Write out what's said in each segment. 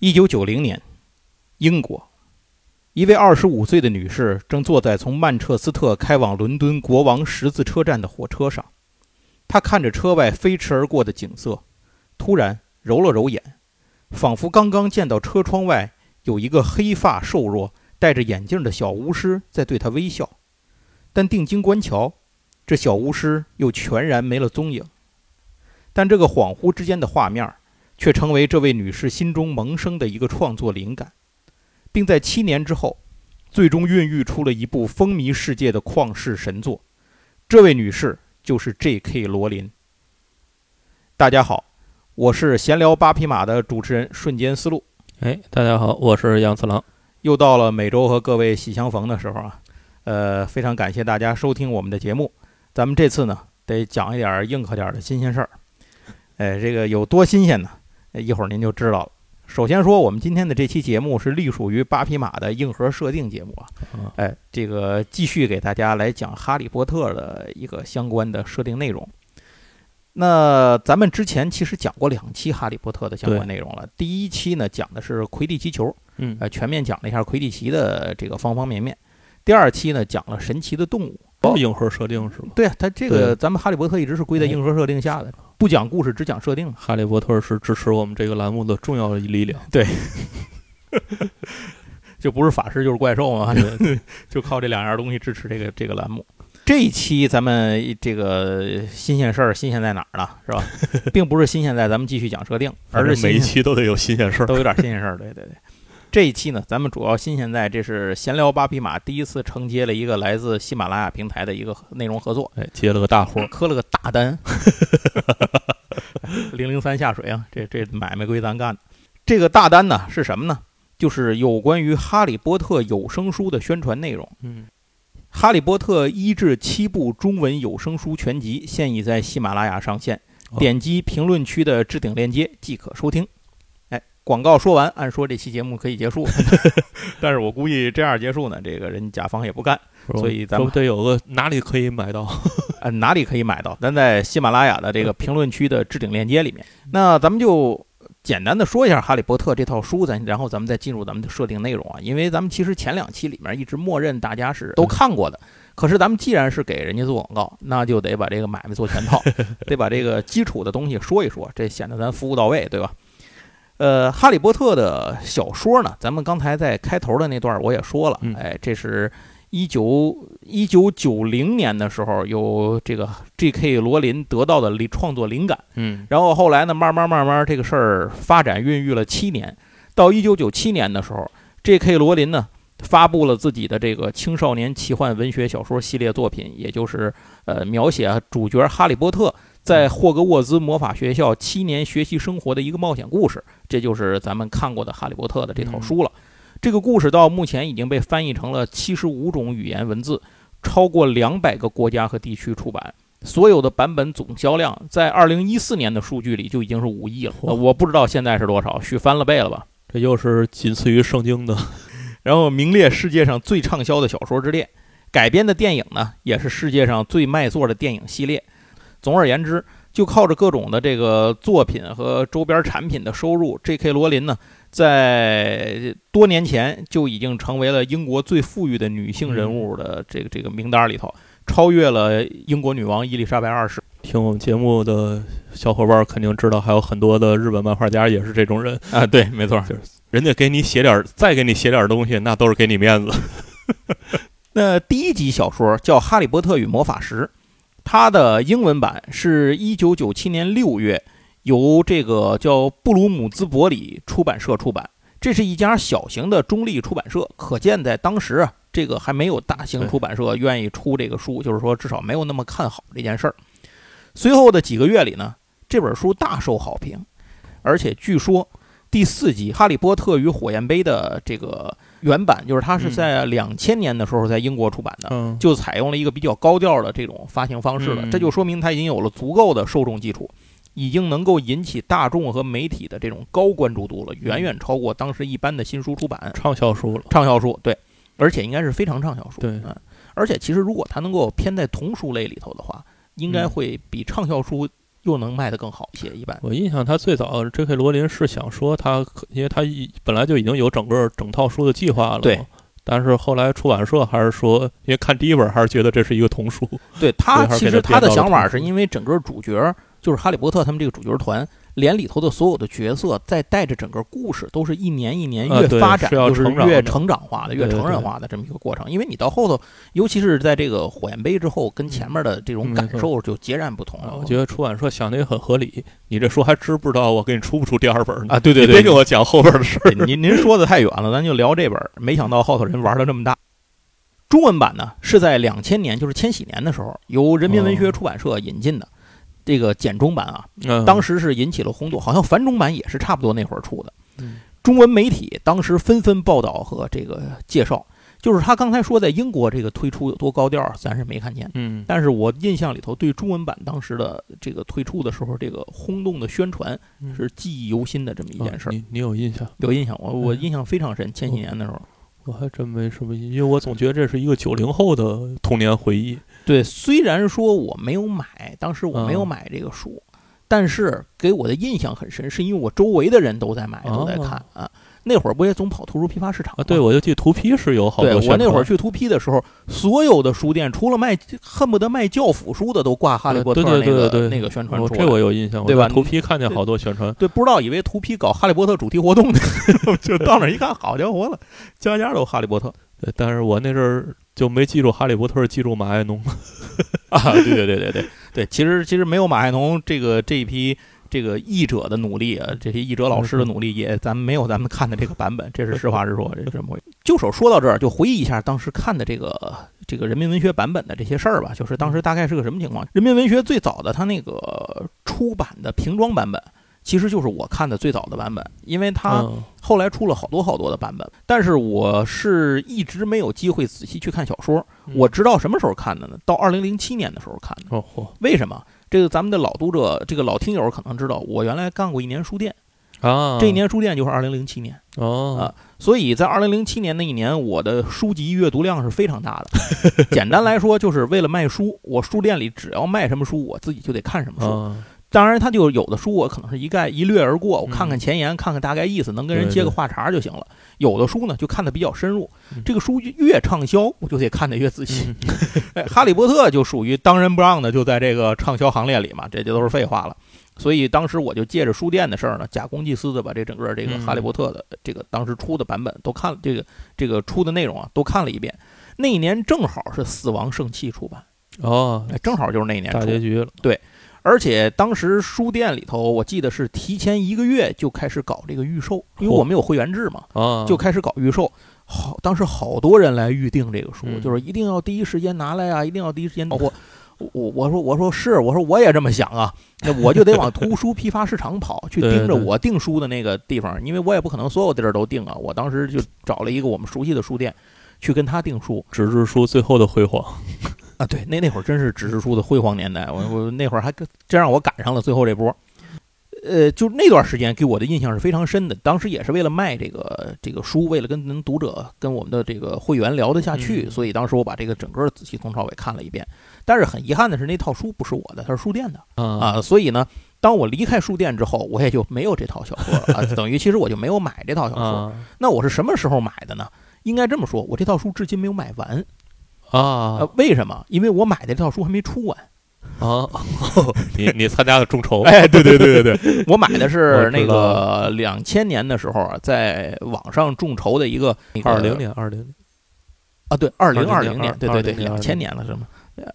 一九九零年，英国，一位二十五岁的女士正坐在从曼彻斯特开往伦敦国王十字车站的火车上，她看着车外飞驰而过的景色，突然揉了揉眼，仿佛刚刚见到车窗外有一个黑发瘦弱、戴着眼镜的小巫师在对她微笑，但定睛观瞧，这小巫师又全然没了踪影。但这个恍惚之间的画面，却成为这位女士心中萌生的一个创作灵感，并在七年之后，最终孕育出了一部风靡世界的旷世神作。这位女士就是 J.K. 罗琳。大家好，我是闲聊八匹马的主持人瞬间思路。哎，大家好，我是杨次郎。又到了每周和各位喜相逢的时候啊，呃，非常感谢大家收听我们的节目。咱们这次呢，得讲一点硬核点的新鲜事儿。哎，这个有多新鲜呢？一会儿您就知道了。首先说，我们今天的这期节目是隶属于八匹马的硬核设定节目啊。哎，这个继续给大家来讲《哈利波特》的一个相关的设定内容。那咱们之前其实讲过两期《哈利波特》的相关内容了。第一期呢讲的是魁地奇球，嗯，呃，全面讲了一下魁地奇的这个方方面面。第二期呢讲了神奇的动物。都是硬核设定是吗？对啊，它这个咱们哈利波特一直是归在硬核设定下的，不讲故事，只讲设定。哈利波特是支持我们这个栏目的重要的力量。对，就不是法师就是怪兽嘛，就靠这两样东西支持这个这个栏目。这一期咱们这个新鲜事儿，新鲜在哪儿呢？是吧？并不是新鲜在咱们继续讲设定，而是每一期都得有新鲜事儿，都有点新鲜事儿。对对对。这一期呢，咱们主要新鲜在这是闲聊八匹马第一次承接了一个来自喜马拉雅平台的一个内容合作，哎，接了个大活，磕了个大单，零零三下水啊，这这买卖归咱干。这个大单呢是什么呢？就是有关于《哈利波特》有声书的宣传内容。嗯，《哈利波特》一至七部中文有声书全集现已在喜马拉雅上线，哦点击评论区的置顶链接即可收听。哎，广告说完，按说这期节目可以结束，但是我估计这样结束呢，这个人甲方也不干，所以咱们得有个哪里可以买到？呃，哪里可以买到？咱在喜马拉雅的这个 评论区的置顶链接里面。那咱们就简单的说一下《哈利波特》这套书，咱然后咱们再进入咱们的设定内容啊。因为咱们其实前两期里面一直默认大家是都看过的，可是咱们既然是给人家做广告，那就得把这个买卖做全套，得把这个基础的东西说一说，这显得咱服务到位，对吧？呃，《哈利波特》的小说呢，咱们刚才在开头的那段我也说了，嗯哎，这是。一九一九九零年的时候，有这个 J.K. 罗琳得到的灵创作灵感，嗯，然后后来呢，慢慢慢慢这个事儿发展孕育了七年，到一九九七年的时候，J.K. 罗琳呢发布了自己的这个青少年奇幻文学小说系列作品，也就是呃描写主角哈利波特在霍格沃兹魔法学校七年学习生活的一个冒险故事，这就是咱们看过的哈利波特的这套书了。这个故事到目前已经被翻译成了七十五种语言文字，超过两百个国家和地区出版。所有的版本总销量在二零一四年的数据里就已经是五亿了，呃我不知道现在是多少，续翻了倍了吧？这又是仅次于圣经的。然后名列世界上最畅销的小说之列，改编的电影呢也是世界上最卖座的电影系列。总而言之，就靠着各种的这个作品和周边产品的收入，J.K. 罗琳呢，在多年前就已经成为了英国最富裕的女性人物的这个这个名单里头，超越了英国女王伊丽莎白二世。听我们节目的小伙伴肯定知道，还有很多的日本漫画家也是这种人啊，对，没错，就是人家给你写点，再给你写点东西，那都是给你面子。那第一集小说叫《哈利波特与魔法石》，它的英文版是一九九七年六月由这个叫布鲁姆兹伯里出版社出版。这是一家小型的中立出版社，可见在当时啊，这个还没有大型出版社愿意出这个书，就是说至少没有那么看好这件事儿。随后的几个月里呢，这本书大受好评，而且据说第四集《哈利波特与火焰杯》的这个原版，就是它是在两千年的时候在英国出版的，嗯，就采用了一个比较高调的这种发行方式了。嗯这就说明它已经有了足够的受众基础，已经能够引起大众和媒体的这种高关注度了，远远超过当时一般的新书出版畅销书了。畅销书。对，而且应该是非常畅销书。对嗯，而且其实如果它能够偏在童书类里头的话，应该会比畅销书又能卖得更好一些。一般我印象他最早 J.K. 罗琳是想说他，因为他一本来就已经有整个整套书的计划了，对。但是后来出版社还是说，因为看第一本还是觉得这是一个童书。对他其实他的想法是因为整个主角就是哈利波特他们这个主角团。连里头的所有的角色，再带着整个故事，都是一年一年越发展，就是越成长化的、越成人化的这么一个过程。因为你到后头，尤其是在这个火焰杯之后，跟前面的这种感受就截然不同了。我觉得出版社想的也很合理。你这书还知不知道我给你出不出第二本呢？啊，对对对，别跟我讲后边的事儿。您您说的太远了，咱就聊这本。没想到后头人玩的这么大。中文版呢，是在两千年，就是千禧年的时候，由人民文学出版社引进的。这个简中版啊，当时是引起了轰动，好像繁中版也是差不多那会儿出的。中文媒体当时纷纷报道和这个介绍，就是他刚才说在英国这个推出有多高调，咱是没看见。嗯，但是我印象里头对中文版当时的这个推出的时候，这个轰动的宣传是记忆犹新的这么一件事儿。你你有印象？有印象，我我印象非常深。千禧年的时候，我还真没什么，因为我总觉得这是一个九零后的童年回忆。对，虽然说我没有买，当时我没有买这个书，但是给我的印象很深，是因为我周围的人都在买，都在看啊。那会儿不也总跑图书批发市场吗？对，我就记图批是有好多。对我那会儿去图批的时候，所有的书店除了卖恨不得卖教辅书的，都挂《哈利波特》那个那个宣传。这我有印象，对吧？图批看见好多宣传。对，不知道以为图批搞《哈利波特》主题活动呢，就到那一看，好家伙了，家家都《哈利波特》。对，但是我那阵儿就没记住《哈利波特》，记住马爱农。啊，对对对对对对，其实其实没有马爱农这个这一批这个译者的努力啊，这些译者老师的努力也咱们没有咱们看的这个版本，这是实话实说，这是这么回事。就手说到这儿，就回忆一下当时看的这个这个人民文学版本的这些事儿吧。就是当时大概是个什么情况？人民文学最早的它那个出版的平装版本。其实就是我看的最早的版本，因为它后来出了好多好多的版本，但是我是一直没有机会仔细去看小说。我知道什么时候看的呢？到二零零七年的时候看的。为什么？这个咱们的老读者，这个老听友可能知道，我原来干过一年书店啊。这一年书店就是二零零七年哦啊，所以在二零零七年那一年，我的书籍阅读量是非常大的。简单来说，就是为了卖书，我书店里只要卖什么书，我自己就得看什么书。当然，他就有的书我可能是一概一掠而过，我看看前言，看看大概意思，能跟人接个话茬就行了。有的书呢，就看的比较深入。这个书越畅销，我就得看的越仔细。哎，哈利波特就属于当仁不让的，就在这个畅销行列里嘛，这就都是废话了。所以当时我就借着书店的事儿呢，假公济私的把这整个这个哈利波特的这个当时出的版本都看了，这个这个出的内容啊都看了一遍。那一年正好是《死亡圣器》出版哦，正好就是那一年大结局了。对。而且当时书店里头，我记得是提前一个月就开始搞这个预售，因为我们有会员制嘛，啊，就开始搞预售。好，当时好多人来预定这个书，就是一定要第一时间拿来啊，一定要第一时间到货。我我说我说是，我说我也这么想啊，那我就得往图书批发市场跑，去盯着我订书的那个地方，因为我也不可能所有地儿都订啊。我当时就找了一个我们熟悉的书店，去跟他订书。纸质书最后的辉煌。啊，对，那那会儿真是纸质书的辉煌年代，我我那会儿还真让我赶上了最后这波，呃，就那段时间给我的印象是非常深的。当时也是为了卖这个这个书，为了跟读者跟我们的这个会员聊得下去，所以当时我把这个整个仔细从头到尾看了一遍。但是很遗憾的是，那套书不是我的，它是书店的啊，所以呢，当我离开书店之后，我也就没有这套小说了啊，等于其实我就没有买这套小说。那我是什么时候买的呢？应该这么说，我这套书至今没有买完。啊，为什么？因为我买的这套书还没出完啊！你你参加了众筹？哎，对对对对对，我买的是那个两千年的时候啊，在网上众筹的一个二零年二零年啊，对，二零二零年，对对对，两千年了是吗？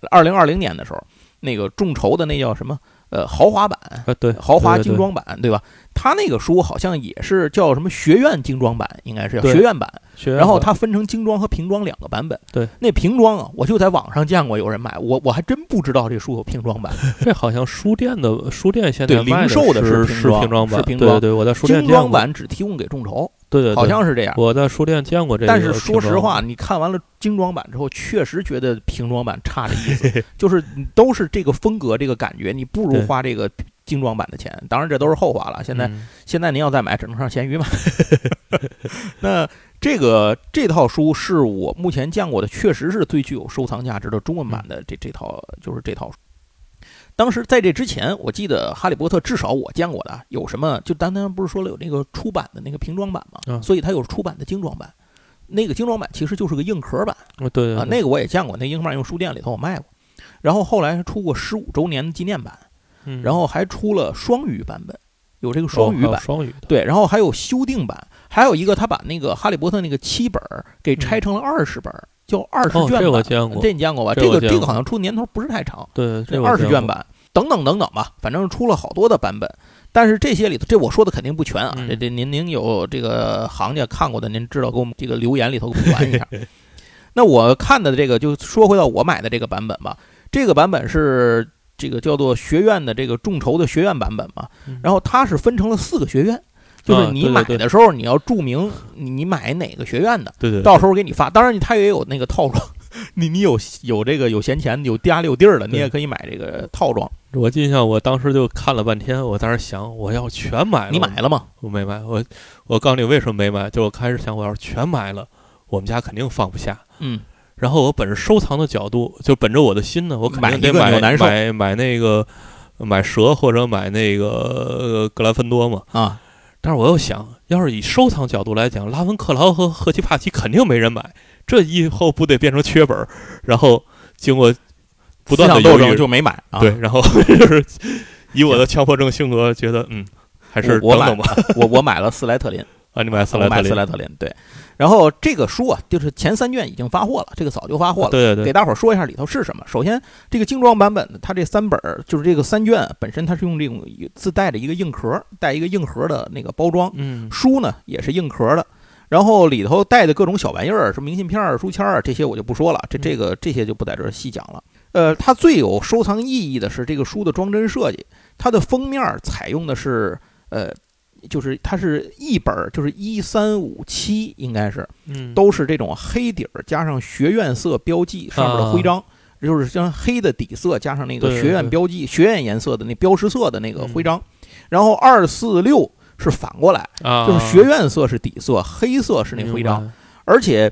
二零二零年的时候，那个众筹的那叫什么？呃，豪华版，对，豪华精装版，对吧？他那个书好像也是叫什么学院精装版，应该是叫学院版。然后它分成精装和平装两个版本。对，那平装啊，我就在网上见过有人买，我我还真不知道这书有平装版。这好像书店的书店现在零售的是平装版，对对对，我在书店精装版只提供给众筹。对对，好像是这样。我在书店见过这个。但是说实话，你看完了精装版之后，确实觉得平装版差的意思，就是都是这个风格，这个感觉，你不如花这个。精装版的钱，当然这都是后话了。现在现在您要再买，只能上闲鱼买。那这个这套书是我目前见过的，确实是最具有收藏价值的中文版的这这套，就是这套书。当时在这之前，我记得《哈利波特》至少我见过的有什么？就单单不是说了有那个出版的那个平装版嘛，嗯所以它有出版的精装版。那个精装版其实就是个硬壳版哦对对啊，那个我也见过，那硬壳版用书店里头我卖过。然后后来出过十五周年的纪念版，嗯然后还出了双语版本，有这个双语版，哦双语的，对，然后还有修订版，还有一个他把那个《哈利波特》那个七本给拆成了二十本儿，叫二十哦卷版。这我见过这你见过吧？这这个这个好像出年头不是太长，对，这二十卷，版等等等等吧，反正出了好多的版本。但是这些里头，这我说的肯定不全啊。嗯这这您您有这个行家看过的，您知道给我们这个留言里头给补完一下。那我看的这个，就说回到我买的这个版本吧。这个版本是这个叫做学院的这个众筹的学院版本嘛嗯，然后它是分成了四个学院，就是你买的时候你要注明你你买哪个学院的，对对，到时候给你发。当然，他也有那个套装，你你有有这个有闲钱有家里有地儿的，你也可以买这个套装。我印象，我当时就看了半天，我当时想，我要全买了，你买了吗？我没买，我我告诉你为什么没买，就我开始想，我要是全买了，我们家肯定放不下。嗯，然后我本着收藏的角度，就本着我的心呢，我肯定得买你就难受买买那个买蛇或者买那个呃格兰芬多嘛。啊，但是我又想，要是以收藏角度来讲，拉文克劳和赫奇帕奇肯定没人买，这以后不得变成缺本儿？然后经过不断的斗争就没买啊。对，然后就是以我的强迫症性格，觉得嗯，还是等等吧。我我买了斯莱特林，啊，你买斯莱特林，斯莱特林。对，然后这个书啊，就是前三卷已经发货了，这个早就发货了。对对对，给大伙儿说一下里头是什么。首先，这个精装版本的，它这三本儿就是这个三卷本身它是用这种自带的一个硬壳，带一个硬盒的那个包装。嗯书呢也是硬壳的，然后里头带的各种小玩意儿，什么明信片儿、书签儿这些我就不说了，这嗯这个这些就不在这儿细讲了。呃，它最有收藏意义的是这个书的装帧设计，它的封面儿采用的是呃，就是它是一本儿，就是一三五七应该是嗯，都是这种黑底儿加上学院色标记上面的徽章。就是像黑的底色加上那个学院对。标记、学院颜色的那标识色的那个嗯。徽章，然后二四六是反过来，啊，就是学院色是底色，黑色是那徽章，而且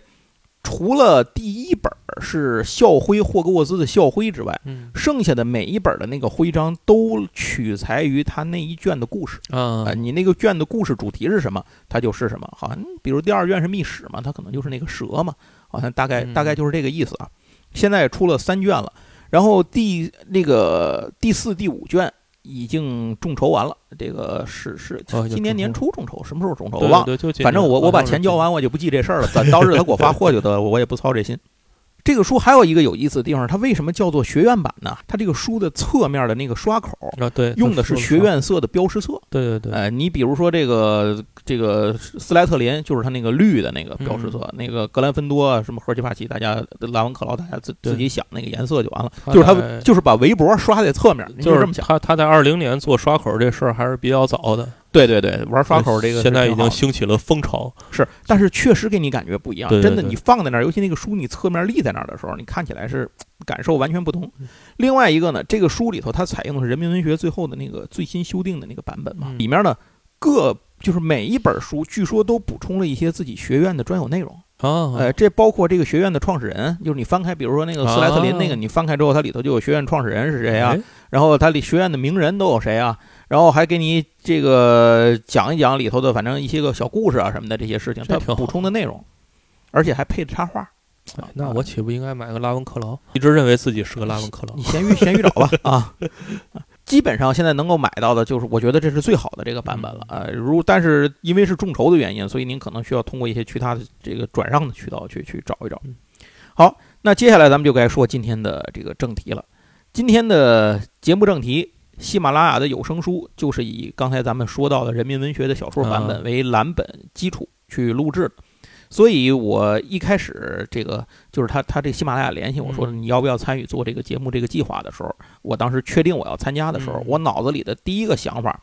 除了第一本儿是校徽霍格沃兹的校徽之外，嗯剩下的每一本的那个徽章都取材于他那一卷的故事啊啊、，你那个卷的故事主题是什么，它就是什么。好像比如第二卷是密史嘛，它可能就是那个蛇嘛，好像大概嗯大概就是这个意思啊。现在出了三卷了，然后第那个第四、第五卷已经众筹完了，这个是是今年年初众筹，什么时候众筹我忘了。反正我我把钱交完，我就不记这事儿了。咱到日他给我发货就得了，我也不操这心。这个书还有一个有意思的地方，它为什么叫做学院版呢？它这个书的侧面的那个刷口啊，对，用的是学院色的标识色。对对对，呃，你比如说这个这个斯莱特林，就是它那个绿的那个标识色，嗯那个格兰芬多啊，什么赫奇帕奇，大家拉文克劳，大家自自己想那个颜色就完了。就是他就是把围脖刷在侧面，就是这么想。他他在二零年做刷口这事儿还是比较早的，对对对，玩刷口这个现在已经兴起了风潮，是，但是确实给你感觉不一样。对对真的，你放在那儿，尤其那个书你侧面立在那儿的时候，你看起来是感受完全不同嗯。另外一个呢，这个书里头它采用的是人民文学最后的那个最新修订的那个版本嘛，嗯里面呢各就是每一本书据说都补充了一些自己学院的专有内容。啊，呃，这包括这个学院的创始人，就是你翻开，比如说那个斯莱特林那个，啊你翻开之后，它里头就有学院创始人是谁啊？哎然后它里学院的名人都有谁啊？然后还给你这个讲一讲里头的，反正一些个小故事啊什么的这些事情，它补充的内容，而且还配着插画。哎那我岂不应该买个拉文克劳？一直认为自己是个拉文克劳你，闲鱼闲鱼找吧啊。基本上现在能够买到的，就是我觉得这是最好的这个版本了。啊，如但是因为是众筹的原因，所以您可能需要通过一些其他的这个转让的渠道去去找一找嗯。好，那接下来咱们就该说今天的这个正题了。今天的节目正题，喜马拉雅的有声书就是以刚才咱们说到的人民文学的小说版啊。本为蓝本基础去录制的。所以我一开始这个就是他他这喜马拉雅联系我说嗯。你要不要参与做这个节目这个计划的时候，我当时确定我要参加的时候嗯，我脑子里的第一个想法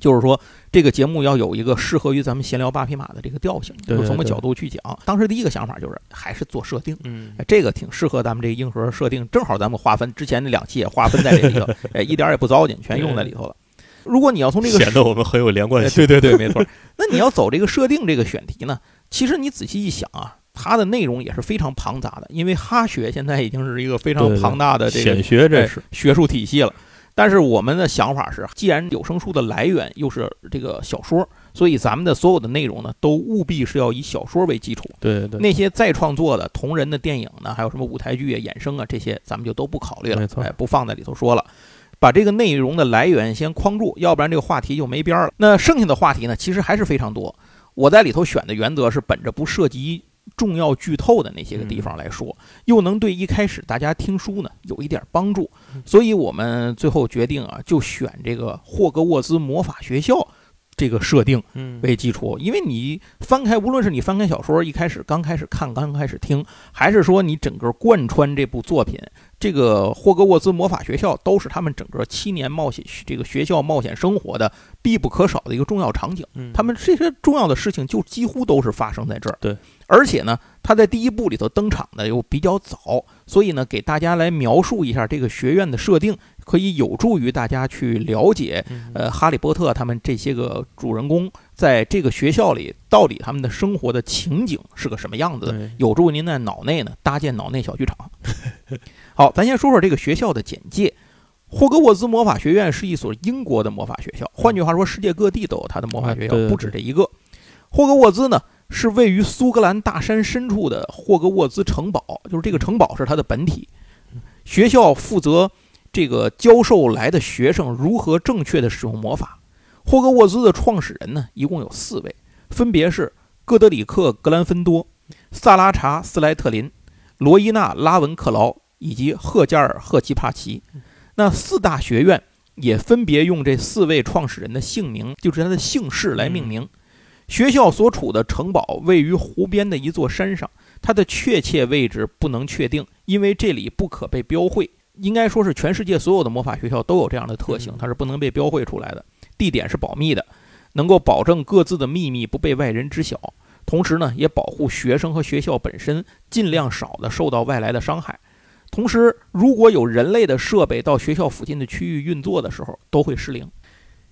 就是说这个节目要有一个适合于咱们闲聊八匹马的这个调性，就是从个角度去讲。当时第一个想法就是还是做设定。嗯哎，这个挺适合咱们这个硬核设定，正好咱们划分之前那两期也划分在这里头，哎，一点儿也不糟践，全用在里头了。如果你要从这个显得我们很有连贯哎性。对对对，没错。那你要走这个设定这个选题呢？其实你仔细一想啊，它的内容也是非常庞杂的，因为哈学现在已经是一个非常庞大的这个显学这哎是，学术体系了。但是我们的想法是，既然有声书的来源又是这个小说，所以咱们的所有的内容呢，都务必是要以小说为基础。对对对，那些再创作的同人的电影呢，还有什么舞台剧啊、衍生啊这些，咱们就都不考虑了，没错哎，不放在里头说了。把这个内容的来源先框住，要不然这个话题就没边儿了。那剩下的话题呢，其实还是非常多。我在里头选的原则是本着不涉及重要剧透的那些个地方来说，又能对一开始大家听书呢有一点帮助，所以我们最后决定啊，就选这个霍格沃兹魔法学校这个设定嗯，为基础，因为你翻开，无论是你翻开小说，一开始刚开始看、刚开始听，还是说你整个贯穿这部作品，这个霍格沃兹魔法学校都是他们整个七年冒险这个学校冒险生活的必不可少的一个重要场景。嗯他们这些重要的事情就几乎都是发生在这儿。对，而且呢，他在第一部里头登场的又比较早，所以呢，给大家来描述一下这个学院的设定，可以有助于大家去了解嗯呃，哈利波特他们这些个主人公在这个学校里，到底他们的生活的情景是个什么样子的，有助于您在脑内呢搭建脑内小剧场。好，咱先说说这个学校的简介。霍格沃兹魔法学院是一所英国的魔法学校，换句话说，世界各地都有它的魔法学校不止这一个。霍格沃兹呢，是位于苏格兰大山深处的霍格沃兹城堡，就是这个城堡是它的本体。学校负责这个教授来的学生如何正确的使用魔法。霍格沃兹的创始人呢，一共有四位，分别是戈德里克·格兰芬多、萨拉查·斯莱特林、罗伊娜·拉文克劳以及赫加尔·赫奇帕奇。那四大学院也分别用这四位创始人的姓名，就是他的姓氏来命名。学校所处的城堡位于湖边的一座山上，它的确切位置不能确定，因为这里不可被标绘。应该说是全世界所有的魔法学校都有这样的特性嗯，它是不能被标绘出来的。地点是保密的，能够保证各自的秘密不被外人知晓，同时呢，也保护学生和学校本身尽量少的受到外来的伤害。同时，如果有人类的设备到学校附近的区域运作的时候，都会失灵。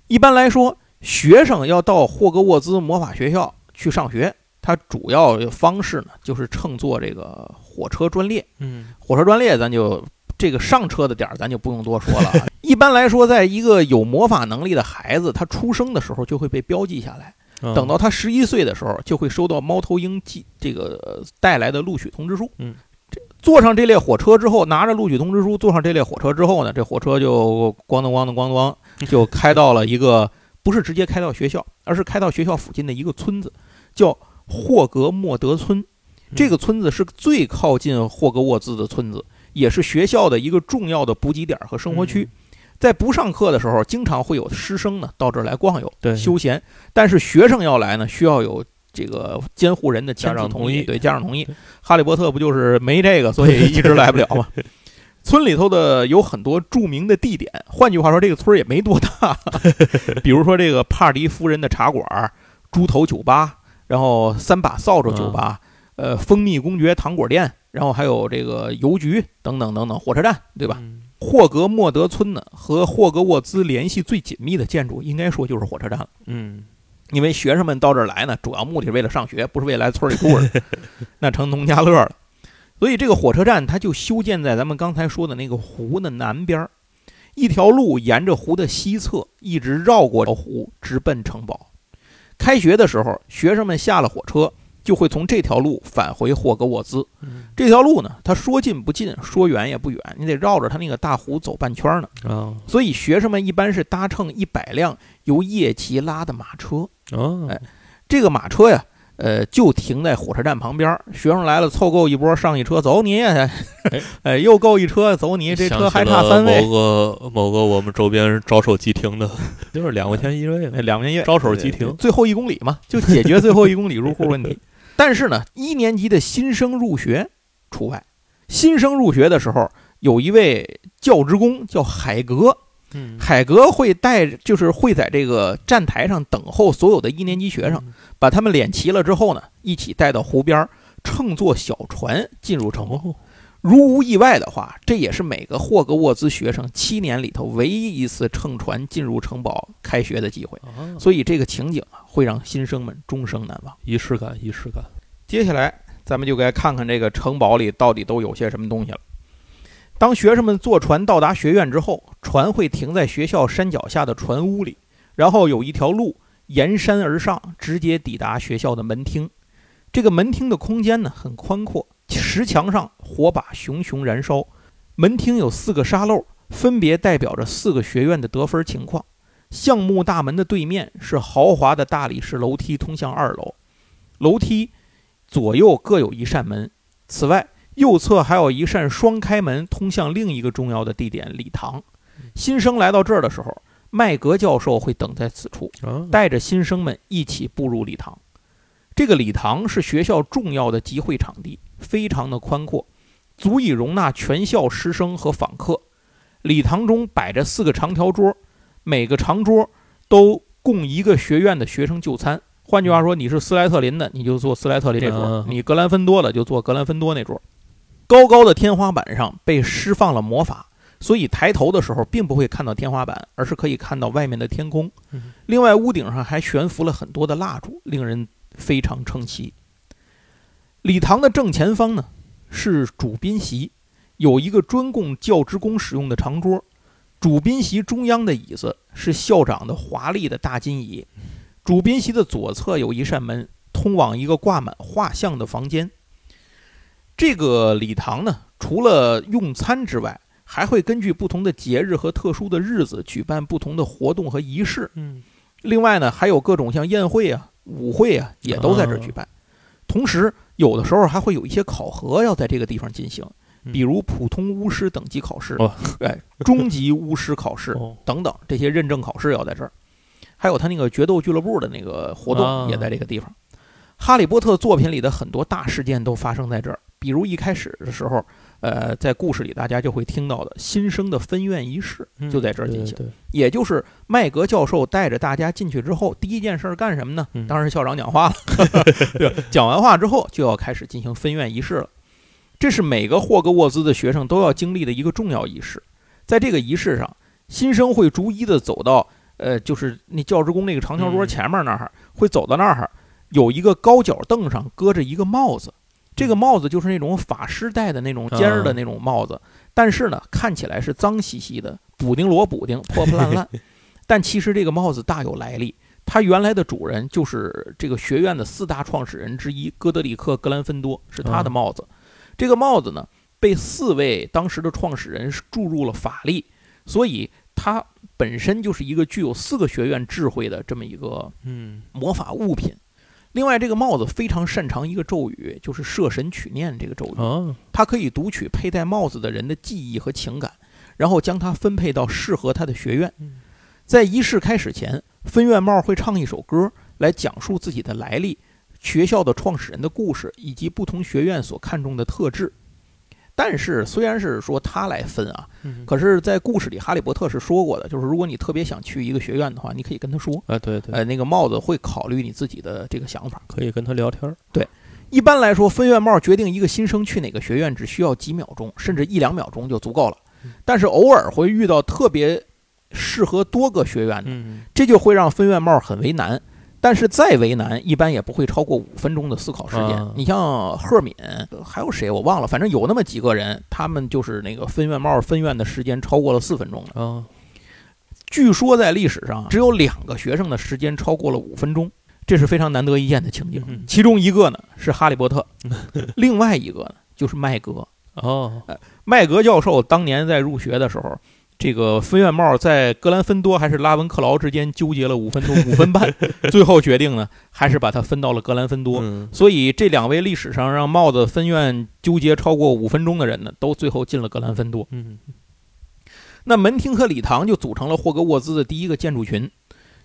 一般来说，学生要到霍格沃兹魔法学校去上学，它主要方式呢就是乘坐这个火车专列。嗯火车专列，咱就这个上车的点儿，咱就不用多说了啊。一般来说，在一个有魔法能力的孩子，他出生的时候就会被标记下来，嗯等到他十一岁的时候，就会收到猫头鹰寄这个呃带来的录取通知书。嗯，这坐上这列火车之后，拿着录取通知书坐上这列火车之后呢，这火车就咣当咣当咣当就开到了一个不是直接开到学校，而是开到学校附近的一个村子，叫霍格莫德村。这个村子是最靠近霍格沃兹的村子，也是学校的一个重要的补给点和生活区。在不上课的时候，经常会有师生呢到这儿来逛悠、对休闲。但是学生要来呢，需要有这个监护人的签家长字同意，对家长同意。哈利波特不就是没这个，所以一直来不了吗。村里头的有很多著名的地点，换句话说，这个村儿也没多大。比如说这个帕迪夫人的茶馆、猪头酒吧，然后三把扫帚酒吧，呃，蜂蜜公爵糖果店，然后还有这个邮局等等等等，火车站，对吧？嗯霍格莫德村呢，和霍格沃兹联系最紧密的建筑，应该说就是火车站了。嗯因为学生们到这儿来呢，主要目的是为了上学，不是为了来村里住的，那成农家乐了。所以这个火车站它就修建在咱们刚才说的那个湖的南边儿，一条路沿着湖的西侧一直绕过湖，直奔城堡。开学的时候，学生们下了火车，就会从这条路返回霍格沃兹。嗯这条路呢，它说近不近，说远也不远，你得绕着它那个大湖走半圈呢。啊所以学生们一般是搭乘一百辆由叶奇拉的马车。啊哎这个马车呀，呃，就停在火车站旁边。学生来了，凑够一波上一车，走你，哎，又够一车，走你，这车还差三位某，个某个我们周边招手即停的，就是两块钱一位两块钱一位招手即停最后一公里嘛，就解决最后一公里入户问题。但是呢，一年级的新生入学除外。新生入学的时候，有一位教职工叫海格，嗯。海格会带，就是会在这个站台上等候所有的一年级学生，把他们敛齐了之后呢，一起带到湖边儿，乘坐小船进入城。如无意外的话，这也是每个霍格沃兹学生七年里头唯一一次乘船进入城堡开学的机会。啊所以这个情景啊，会让新生们终生难忘。仪式感仪式感接下来咱们就该看看这个城堡里到底都有些什么东西了。当学生们坐船到达学院之后，船会停在学校山脚下的船屋里，然后有一条路沿山而上，直接抵达学校的门厅。这个门厅的空间呢很宽阔，石墙上火把熊熊燃烧。门厅有四个沙漏，分别代表着四个学院的得分情况。橡木大门的对面是豪华的大理石楼梯，通向二楼。楼梯左右各有一扇门。此外，右侧还有一扇双开门，通向另一个重要的地点——礼堂。新生来到这儿的时候，麦格教授会等在此处，带着新生们一起步入礼堂。这个礼堂是学校重要的集会场地，非常的宽阔，足以容纳全校师生和访客。礼堂中摆着四个长条桌，每个长桌都供一个学院的学生就餐。换句话说，你是斯莱特林的，你就坐斯莱特林这桌；你格兰芬多的，就坐格兰芬多那桌。高高的天花板上被施放了魔法，所以抬头的时候并不会看到天花板，而是可以看到外面的天空。另外，屋顶上还悬浮了很多的蜡烛，令人非常称奇。礼堂的正前方呢是主宾席，有一个专供教职工使用的长桌。主宾席中央的椅子是校长的华丽的大金椅。主宾席的左侧有一扇门，通往一个挂满画像的房间。这个礼堂呢，除了用餐之外，还会根据不同的节日和特殊的日子举办不同的活动和仪式。嗯，另外呢，还有各种像宴会啊、舞会啊，也都在这儿举办。同时，有的时候还会有一些考核要在这个地方进行，比如普通巫师等级考试，哎，中级巫师考试等等这些认证考试要在这儿。还有他那个决斗俱乐部的那个活动也在这个地方。哈利波特作品里的很多大事件都发生在这儿。比如一开始的时候，呃，在故事里大家就会听到的新生的分院仪式就在这儿进行，也就是麦格教授带着大家进去之后，第一件事干什么呢？当然是校长讲话了。讲完话之后，就要开始进行分院仪式了。这是每个霍格沃兹的学生都要经历的一个重要仪式。在这个仪式上，新生会逐一的走到，呃，就是那教职工那个长条桌前面那儿，会走到那儿，有一个高脚凳上搁着一个帽子。这个帽子就是那种法师戴的那种尖儿的那种帽子，但是呢，看起来是脏兮兮的，补丁摞补丁，破破烂烂。但其实这个帽子大有来历，它原来的主人就是这个学院的四大创始人之一哥德里克·格兰芬多，是他的帽子。这个帽子呢，被四位当时的创始人注入了法力，所以它本身就是一个具有四个学院智慧的这么一个嗯魔法物品。另外，这个帽子非常擅长一个咒语，就是摄神取念这个咒语。它可以读取佩戴帽子的人的记忆和情感，然后将它分配到适合他的学院。在仪式开始前，分院帽会唱一首歌来讲述自己的来历、学校的创始人的故事以及不同学院所看重的特质。但是，虽然是说他来分啊，可是，在故事里，哈利波特是说过的，就是如果你特别想去一个学院的话，你可以跟他说，啊，对对，呃，那个帽子会考虑你自己的这个想法，可以跟他聊天。对，一般来说，分院帽决定一个新生去哪个学院只需要几秒钟，甚至一两秒钟就足够了。但是偶尔会遇到特别适合多个学院的，这就会让分院帽很为难。但是再为难，一般也不会超过五分钟的思考时间。你像赫敏，还有谁我忘了，反正有那么几个人，他们就是那个分院帽分院的时间超过了四分钟的。据说在历史上只有两个学生的时间超过了五分钟，这是非常难得一见的情景。其中一个呢是哈利波特，另外一个呢就是麦格。哦，麦格教授当年在入学的时候。这个分院帽在格兰芬多还是拉文克劳之间纠结了五分钟 五分半，最后决定呢，还是把它分到了格兰芬多。所以这两位历史上让帽子分院纠结超过五分钟的人呢，都最后进了格兰芬多。嗯，那门厅和礼堂就组成了霍格沃兹的第一个建筑群，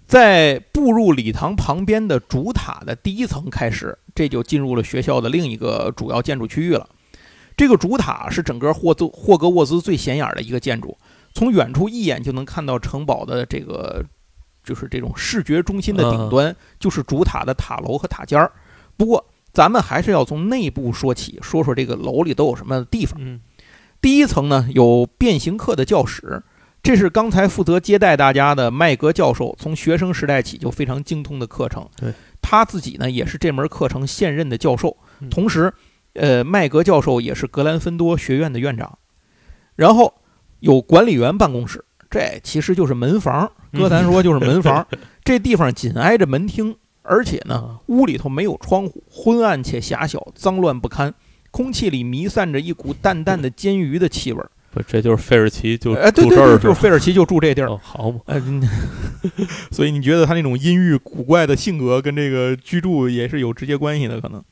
在步入礼堂旁边的主塔的第一层开始，这就进入了学校的另一个主要建筑区域了。这个主塔是整个霍兹霍格沃兹最显眼的一个建筑。从远处一眼就能看到城堡的这个，就是这种视觉中心的顶端，就是主塔的塔楼和塔尖儿。不过，咱们还是要从内部说起，说说这个楼里都有什么地方。第一层呢，有变形课的教室，这是刚才负责接待大家的麦格教授从学生时代起就非常精通的课程。对，他自己呢也是这门课程现任的教授，同时呃，麦格教授也是格兰芬多学院的院长。然后有管理员办公室，这其实就是门房。哥咱说就是门房，这地方紧挨着门厅，而且呢，屋里头没有窗户，昏暗且狭小，脏乱不堪，空气里弥散着一股淡淡的煎鱼的气味儿。不，这就是费尔奇就哎，对住这儿对对，就是费尔奇就住这地儿。哦，好嘛，哎，嗯 所以你觉得他那种阴郁古怪的性格跟这个居住也是有直接关系的，可能。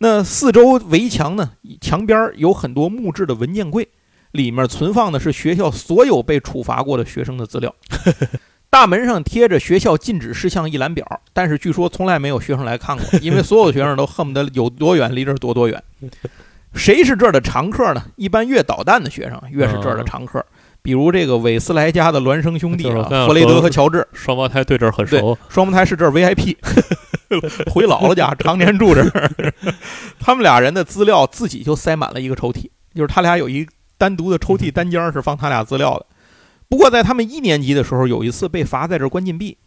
那四周围墙呢，墙边儿有很多木质的文件柜，里面存放的是学校所有被处罚过的学生的资料。大门上贴着学校禁止事项一览表，但是据说从来没有学生来看过，因为所有学生都恨不得有多远离这儿躲多远。谁是这儿的常客呢？一般越捣蛋的学生越是这儿的常客，比如这个韦斯莱家的孪生兄弟弗雷德和乔治，双胞胎对这儿很熟，双胞胎是这儿 VIP，回姥姥家常年住这儿。他们俩人的资料自己就塞满了一个抽屉，就是他俩有一单独的抽屉单间儿是放他俩资料的。不过在他们一年级的时候，有一次被罚在这儿关禁闭，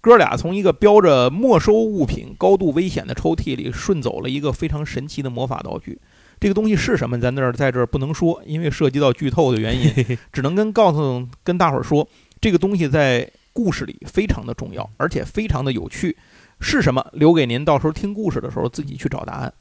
哥俩从一个标着“没收物品高度危险”的抽屉里顺走了一个非常神奇的魔法道具。这个东西是什么，咱这儿在这儿不能说，因为涉及到剧透的原因，只能跟告诉跟大伙儿说，这个东西在故事里非常的重要，而且非常的有趣。是什么？留给您到时候听故事的时候自己去找答案。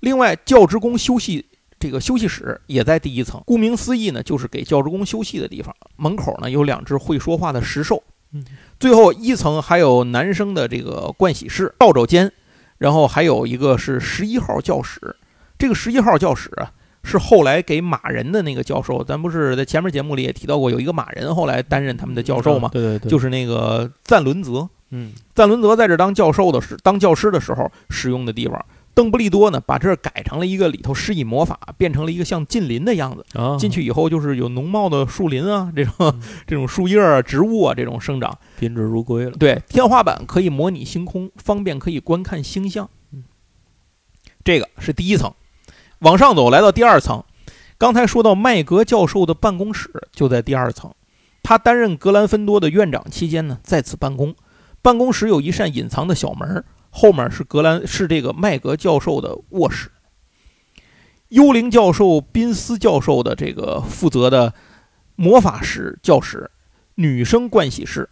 另外，教职工休息这个休息室也在第一层，顾名思义呢，就是给教职工休息的地方。门口呢有两只会说话的石兽。嗯最后一层还有男生的这个盥洗室、倒酒间，然后还有一个是十一号教室。这个十一号教室啊，是后来给马人的那个教授，咱不是在前面节目里也提到过，有一个马人后来担任他们的教授嘛，对对对，就是那个赞伦泽。嗯赞伦泽在这儿当教授的时，当教师的时候使用的地方。邓布利多呢，把这儿改成了一个里头施以魔法，变成了一个像近邻的样子。啊，进去以后就是有浓茂的树林啊，这种嗯这种树叶啊、植物啊这种生长。宾至如归了，对，天花板可以模拟星空，方便可以观看星象嗯。这个是第一层，往上走来到第二层。刚才说到麦格教授的办公室就在第二层，他担任格兰芬多的院长期间呢，在此办公。办公室有一扇隐藏的小门，后面是格兰是这个麦格教授的卧室。幽灵教授宾斯教授的这个负责的魔法室教室、女生盥洗室，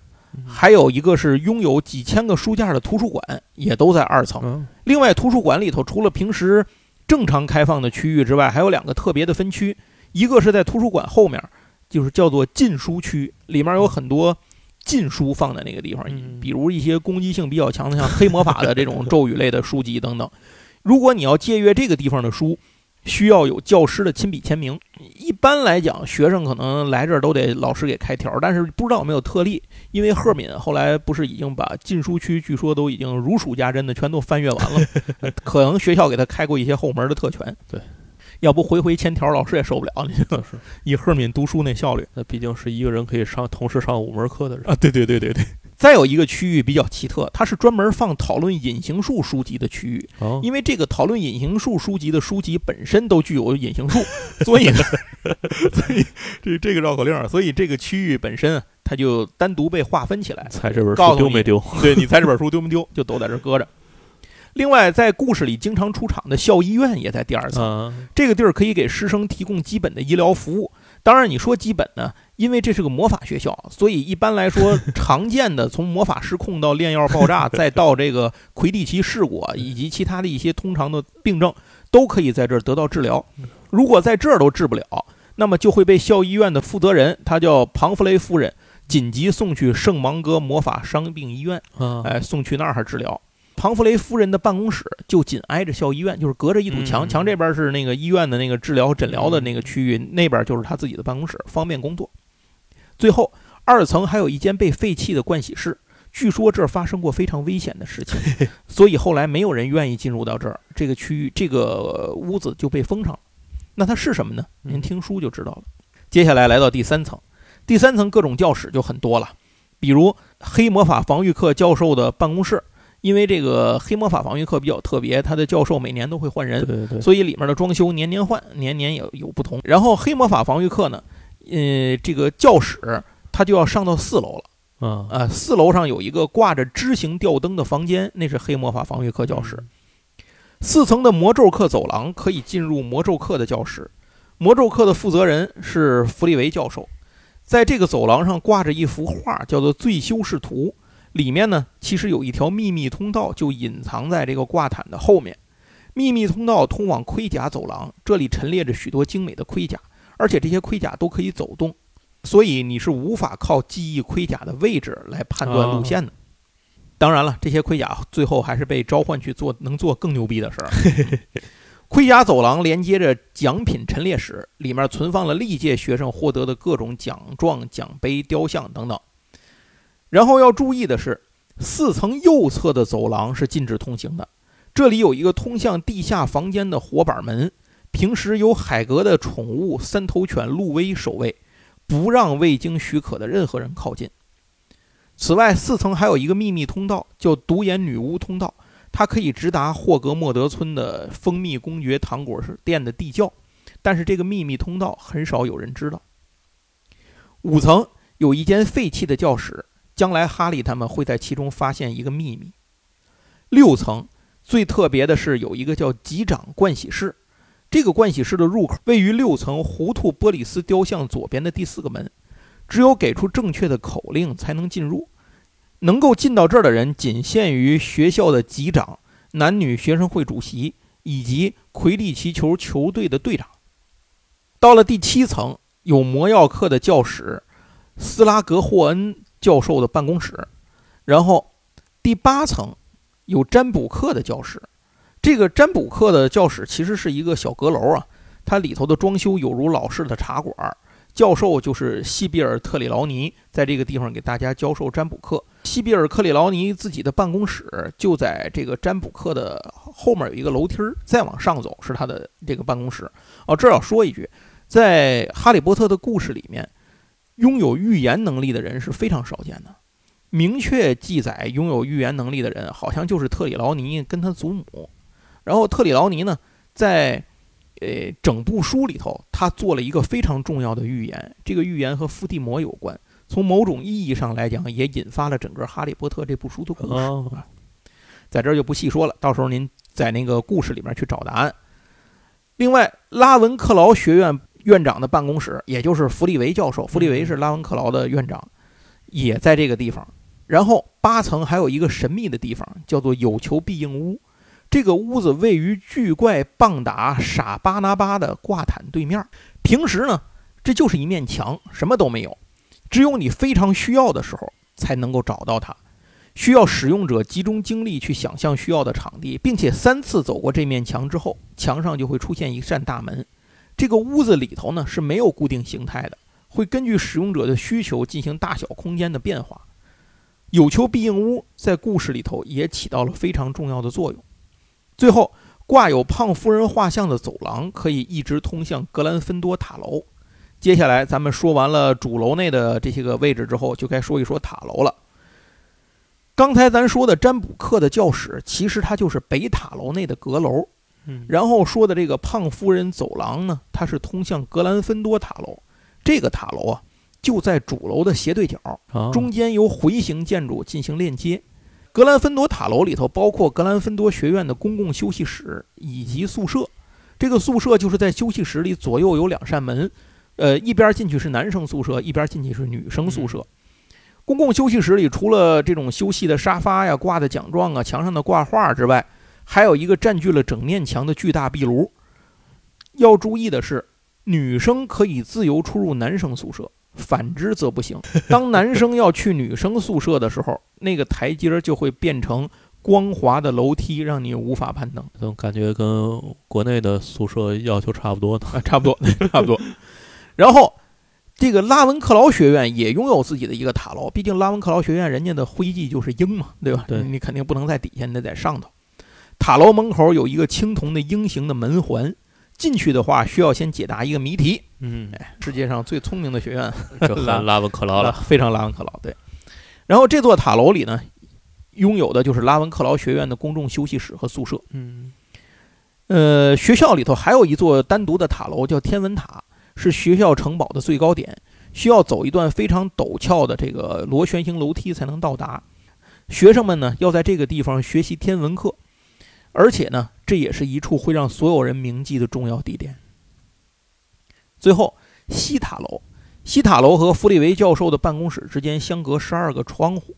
还有一个是拥有几千个书架的图书馆，也都在二层。嗯另外，图书馆里头除了平时正常开放的区域之外，还有两个特别的分区，一个是在图书馆后面，就是叫做禁书区，里面有很多禁书放在那个地方，嗯比如一些攻击性比较强的，像黑魔法的这种咒语类的书籍等等。如果你要借阅这个地方的书，需要有教师的亲笔签名。一般来讲，学生可能来这儿都得老师给开条，但是不知道有没有特例。因为赫敏后来不是已经把禁书区，据说都已经如数家珍的全都翻阅完了，呃 可能学校给他开过一些后门的特权。对，要不回回签条，老师也受不了。你就是以赫敏读书那效率那毕竟是一个人可以上同时上五门课的人，啊！对对对对对。再有一个区域比较奇特，它是专门放讨论隐形术书籍的区域。哦，因为这个讨论隐形术书籍的书籍本身都具有隐形术，所以呢，所以这这个绕口令，所以这个区域本身啊它就单独被划分起来。猜这本书丢没丢？对你猜这本书丢没丢，就都在这搁着。另外，在故事里经常出场的校医院也在第二层，啊，这个地儿可以给师生提供基本的医疗服务。当然，你说基本呢，因为这是个魔法学校，所以一般来说，常见的从魔法失控到炼药爆炸，再到这个魁地奇事故啊以及其他的一些通常的病症，都可以在这儿得到治疗。如果在这儿都治不了，那么就会被校医院的负责人，他叫庞弗雷夫人，紧急送去圣芒格魔法伤病医院，啊，哎，送去那儿治疗。庞弗雷夫人的办公室就紧挨着校医院，就是隔着一堵墙，嗯墙这边是那个医院的那个治疗诊疗的那个区域，那边就是他自己的办公室，方便工作。最后，二层还有一间被废弃的盥洗室，据说这儿发生过非常危险的事情，所以后来没有人愿意进入到这儿，这个区域这个屋子就被封上了。那它是什么呢？您听书就知道了。接下来来到第三层，第三层各种教室就很多了，比如黑魔法防御课教授的办公室。因为这个黑魔法防御课比较特别，它的教授每年都会换人，对对对，所以里面的装修年年换，年年有有不同。然后黑魔法防御课呢，呃，这个教室它就要上到四楼了啊，啊、四楼上有一个挂着枝形吊灯的房间，那是黑魔法防御课教室。四层的魔咒课走廊可以进入魔咒课的教室，魔咒课的负责人是弗利维教授。在这个走廊上挂着一幅画，叫做《最修士图》，里面呢其实有一条秘密通道，就隐藏在这个挂毯的后面。秘密通道通往盔甲走廊，这里陈列着许多精美的盔甲，而且这些盔甲都可以走动，所以你是无法靠记忆盔甲的位置来判断路线的。当然了，这些盔甲最后还是被召唤去做能做更牛逼的事儿。盔甲走廊连接着奖品陈列室，里面存放了历届学生获得的各种奖状、奖杯、雕像等等。然后要注意的是，四层右侧的走廊是禁止通行的，这里有一个通向地下房间的活板门，平时由海格的宠物三头犬路威守卫，不让未经许可的任何人靠近。此外，四层还有一个秘密通道，叫独眼女巫通道，它可以直达霍格莫德村的蜂蜜公爵糖果店的地窖，但是这个秘密通道很少有人知道。五层有一间废弃的教室，将来哈利他们会在其中发现一个秘密。六层最特别的是有一个叫级长盥洗室，这个盥洗室的入口位于六层糊涂波里斯雕像左边的第四个门。只有给出正确的口令才能进入，能够进到这儿的人仅限于学校的级长、男女学生会主席以及魁地奇球球队的队长。到了第七层，有魔药课的教室，斯拉格霍恩教授的办公室。然后第八层有占卜课的教室，这个占卜课的教室其实是一个小阁楼啊，它里头的装修有如老式的茶馆。教授就是西比尔·特里劳尼，在这个地方给大家教授占卜课。西比尔·克里劳尼自己的办公室就在这个占卜课的后面，有一个楼梯儿，再往上走是他的这个办公室。哦，这要说一句，在《哈利波特》的故事里面，拥有预言能力的人是非常少见的。明确记载拥有预言能力的人，好像就是特里劳尼跟他祖母。然后特里劳尼呢，在呃，整部书里头，他做了一个非常重要的预言，这个预言和伏地魔有关。从某种意义上来讲，也引发了整个《哈利波特》这部书的故事。在这儿就不细说了，到时候您在那个故事里面去找答案。另外，拉文克劳学院院长的办公室，也就是弗利维教授，弗利维是拉文克劳的院长，也在这个地方。然后八层还有一个神秘的地方，叫做有求必应屋。这个屋子位于巨怪棒打傻巴拿巴的挂毯对面。平时呢，这就是一面墙，什么都没有，只有你非常需要的时候才能够找到它。需要使用者集中精力去想象需要的场地，并且三次走过这面墙之后，墙上就会出现一扇大门。这个屋子里头呢是没有固定形态的，会根据使用者的需求进行大小空间的变化。有求必应屋在故事里头也起到了非常重要的作用。最后，挂有胖夫人画像的走廊可以一直通向格兰芬多塔楼。接下来，咱们说完了主楼内的这些个位置之后，就该说一说塔楼了。刚才咱说的占卜课的教室，其实它就是北塔楼内的阁楼。嗯，然后说的这个胖夫人走廊呢，它是通向格兰芬多塔楼。这个塔楼啊，就在主楼的斜对角，中间由回形建筑进行链接。格兰芬多塔楼里头包括格兰芬多学院的公共休息室以及宿舍。这个宿舍就是在休息室里左右有两扇门，呃，一边进去是男生宿舍，一边进去是女生宿舍。公共休息室里除了这种休息的沙发呀、挂的奖状啊、墙上的挂画之外，还有一个占据了整面墙的巨大壁炉。要注意的是，女生可以自由出入男生宿舍。反之则不行。当男生要去女生宿舍的时候，那个台阶儿就会变成光滑的楼梯，让你无法攀登。总感觉跟国内的宿舍要求差不多啊，差不多，差不多。然后，这个拉文克劳学院也拥有自己的一个塔楼，毕竟拉文克劳学院人家的徽记就是鹰嘛，对吧？对，你肯定不能在底下，你得在上头。塔楼门口有一个青铜的鹰形的门环。进去的话，需要先解答一个谜题。嗯，哎，世界上最聪明的学院，就拉 拉文克劳了，非常拉文克劳。对，然后这座塔楼里呢，拥有的就是拉文克劳学院的公众休息室和宿舍。嗯，呃，学校里头还有一座单独的塔楼，叫天文塔，是学校城堡的最高点，需要走一段非常陡峭的这个螺旋形楼梯才能到达。学生们呢，要在这个地方学习天文课，而且呢。这也是一处会让所有人铭记的重要地点。最后，西塔楼，西塔楼和弗利维教授的办公室之间相隔十二个窗户，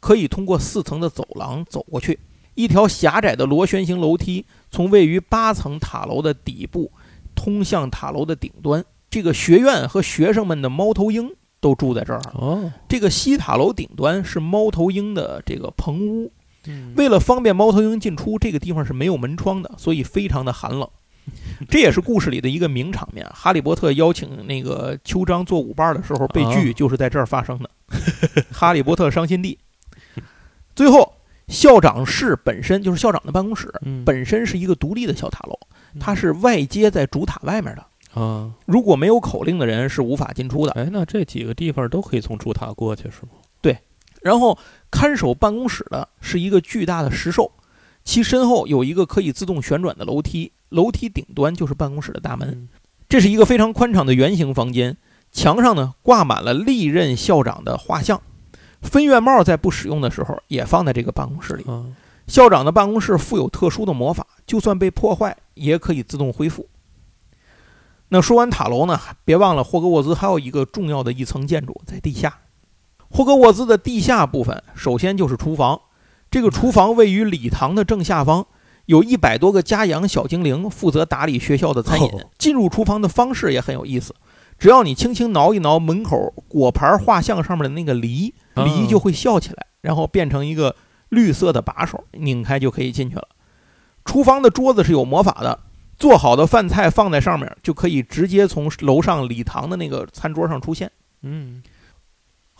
可以通过四层的走廊走过去。一条狭窄的螺旋形楼梯从位于八层塔楼的底部通向塔楼的顶端。这个学院和学生们的猫头鹰都住在这儿。哦，这个西塔楼顶端是猫头鹰的这个棚屋。嗯为了方便猫头鹰进出，这个地方是没有门窗的，所以非常的寒冷。这也是故事里的一个名场面。哈利波特邀请那个秋张做舞伴的时候被拒，就是在这儿发生的。哈利波特伤心地。最后，校长室本身就是校长的办公室，嗯本身是一个独立的小塔楼，它是外接在主塔外面的。啊，如果没有口令的人是无法进出的。哎，那这几个地方都可以从主塔过去是吗？然后看守办公室的是一个巨大的石兽，其身后有一个可以自动旋转的楼梯，楼梯顶端就是办公室的大门。嗯这是一个非常宽敞的圆形房间，墙上呢挂满了历任校长的画像。分院帽在不使用的时候也放在这个办公室里。啊，校长的办公室附有特殊的魔法，就算被破坏也可以自动恢复。那说完塔楼呢，别忘了霍格沃兹还有一个重要的一层建筑在地下。霍格沃兹的地下部分，首先就是厨房。这个厨房位于礼堂的正下方，有一百多个家养小精灵负责打理学校的餐饮哦。进入厨房的方式也很有意思，只要你轻轻挠一挠门口果盘画像上面的那个梨，啊梨就会笑起来，然后变成一个绿色的把手，拧开就可以进去了。厨房的桌子是有魔法的，做好的饭菜放在上面，就可以直接从楼上礼堂的那个餐桌上出现。嗯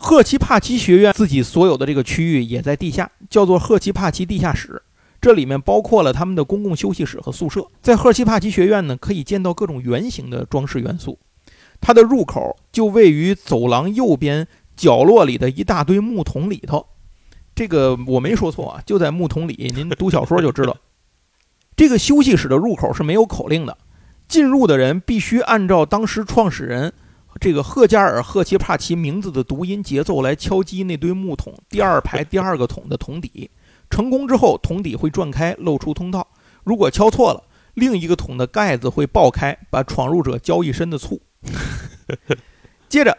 赫奇帕奇学院自己所有的这个区域也在地下，叫做赫奇帕奇地下室。这里面包括了他们的公共休息室和宿舍。在赫奇帕奇学院呢，可以见到各种圆形的装饰元素。它的入口就位于走廊右边角落里的一大堆木桶里头。这个我没说错啊，就在木桶里，您读小说就知道。这个休息室的入口是没有口令的，进入的人必须按照当时创始人这个赫加尔·赫奇帕奇名字的读音节奏来敲击那堆木桶第二排第二个桶的桶底。成功之后，桶底会转开，露出通道。如果敲错了，另一个桶的盖子会爆开，把闯入者浇一身的醋。接着，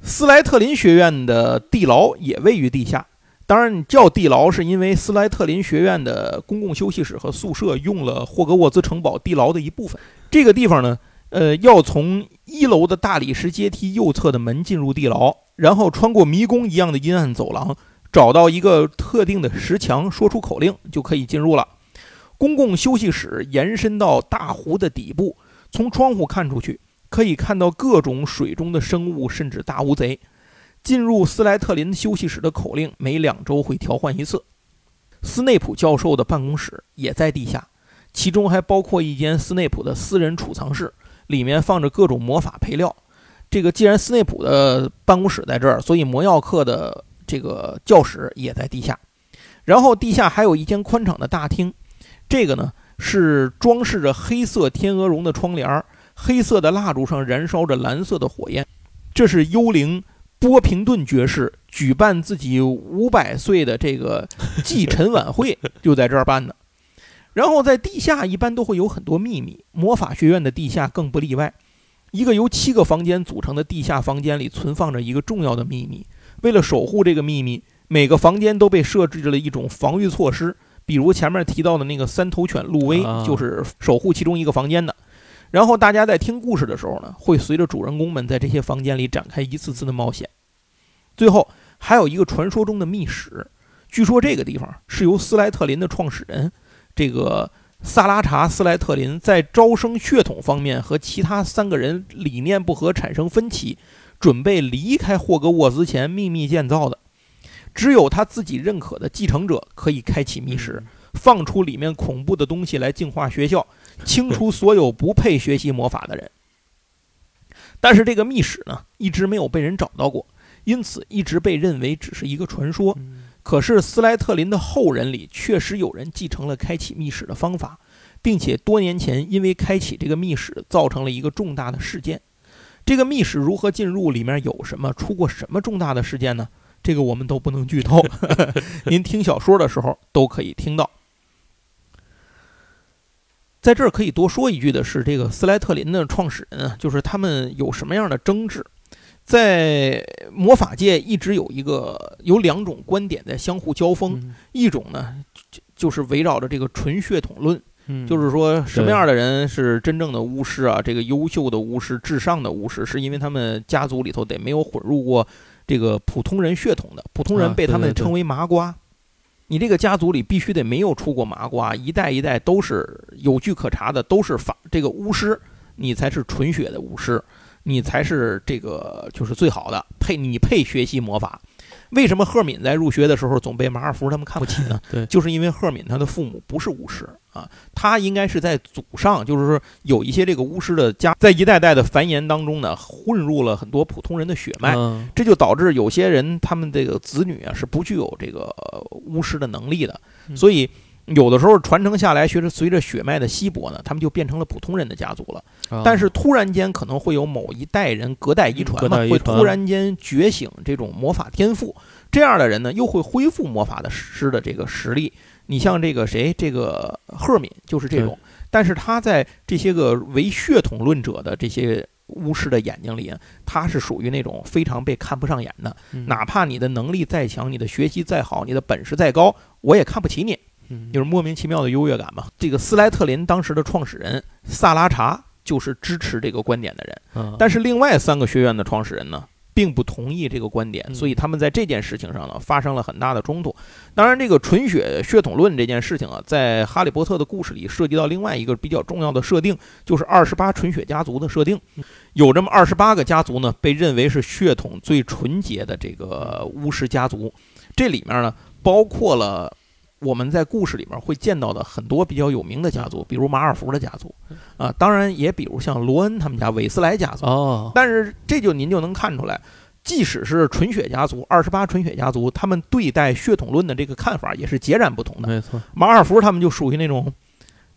斯莱特林学院的地牢也位于地下。当然，叫地牢是因为斯莱特林学院的公共休息室和宿舍用了霍格沃兹城堡地牢的一部分。这个地方呢，呃，要从一楼的大理石阶梯右侧的门进入地牢，然后穿过迷宫一样的阴暗走廊，找到一个特定的石墙，说出口令就可以进入了。公共休息室延伸到大湖的底部，从窗户看出去，可以看到各种水中的生物，甚至大乌贼。进入斯莱特林休息室的口令每两周会调换一次。斯内普教授的办公室也在地下，其中还包括一间斯内普的私人储藏室，里面放着各种魔法配料。这个既然斯内普的办公室在这儿，所以魔药课的这个教室也在地下。然后地下还有一间宽敞的大厅，这个呢是装饰着黑色天鹅绒的窗帘儿，黑色的蜡烛上燃烧着蓝色的火焰。这是幽灵波平顿爵士举办自己五百岁的这个祭辰晚会，就在这儿办的。然后在地下一般都会有很多秘密，魔法学院的地下更不例外。一个由七个房间组成的地下房间里存放着一个重要的秘密。为了守护这个秘密，每个房间都被设置了一种防御措施，比如前面提到的那个三头犬路威啊就是守护其中一个房间的。然后大家在听故事的时候呢，会随着主人公们在这些房间里展开一次次的冒险。最后还有一个传说中的密室，据说这个地方是由斯莱特林的创始人这个萨拉查·斯莱特林在招生血统方面和其他三个人理念不合产生分歧，准备离开霍格沃兹前秘密建造的。只有他自己认可的继承者可以开启密室，放出里面恐怖的东西来净化学校，清除所有不配学习魔法的人。但是这个密室呢，一直没有被人找到过，因此一直被认为只是一个传说。嗯可是斯莱特林的后人里确实有人继承了开启密室的方法，并且多年前因为开启这个密室造成了一个重大的事件。这个密室如何进入？里面有什么？出过什么重大的事件呢？这个我们都不能剧透，您听小说的时候都可以听到。在这儿可以多说一句的是，这个斯莱特林的创始人啊，就是他们有什么样的争执？在魔法界一直有一个有两种观点在相互交锋，嗯。一种呢就就是围绕着这个纯血统论，嗯。就是说什么样的人是真正的巫师啊？这个优秀的巫师、至上的巫师，是因为他们家族里头得没有混入过这个普通人血统的，普通人啊被他们称为麻瓜。你这个家族里必须得没有出过麻瓜，一代一代都是有据可查的，都是法这个巫师，你才是纯血的巫师，你才是这个就是最好的，配你配学习魔法。为什么赫敏在入学的时候总被马尔福他们看不起呢？对就是因为赫敏他的父母不是巫师啊，他应该是在祖上，就是说有一些这个巫师的家，在一代代的繁衍当中呢，混入了很多普通人的血脉，嗯这就导致有些人他们这个子女啊是不具有这个呃巫师的能力的，嗯所以有的时候传承下来，随着随着血脉的稀薄呢，他们就变成了普通人的家族了。啊但是突然间可能会有某一代人隔代遗传嘛，会突然间觉醒这种魔法天赋，这样的人呢又会恢复魔法的师的这个实力。你像这个谁，这个赫敏就是这种，但是他在这些个唯血统论者的这些巫师的眼睛里，他是属于那种非常被看不上眼的。嗯哪怕你的能力再强，你的学习再好，你的本事再高，我也看不起你。嗯就是莫名其妙的优越感嘛。这个斯莱特林当时的创始人萨拉查就是支持这个观点的人，啊但是另外三个学院的创始人呢，并不同意这个观点，嗯所以他们在这件事情上呢发生了很大的冲突。当然，这个纯血血统论这件事情啊，在《哈利波特》的故事里涉及到另外一个比较重要的设定，就是二十八纯血家族的设定。有这么二十八个家族呢，被认为是血统最纯洁的这个巫师家族。这里面呢，包括了我们在故事里面会见到的很多比较有名的家族，比如马尔福的家族，啊，当然也比如像罗恩他们家韦斯莱家族。哦，但是这就您就能看出来，即使是纯血家族，二十八纯血家族，他们对待血统论的这个看法也是截然不同的。没错，马尔福他们就属于那种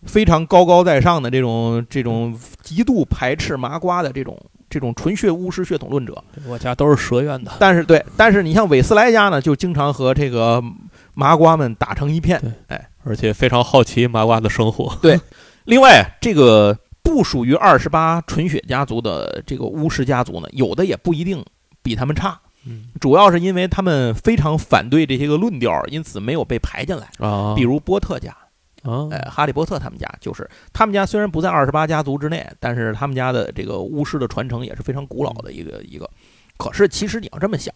非常高高在上的这种这种极度排斥麻瓜的这种这种纯血巫师血统论者。我家都是蛇院的，但是对，但是你像韦斯莱家呢，就经常和这个麻瓜们打成一片。哎而且非常好奇麻瓜的生活。对 另外，这个不属于二十八纯血家族的这个巫师家族呢，有的也不一定比他们差。嗯主要是因为他们非常反对这些个论调，因此没有被排进来。啊，比如波特家，啊，哎，哈利波特他们家就是他们家虽然不在二十八家族之内，但是他们家的这个巫师的传承也是非常古老的一个一个。可是其实你要这么想，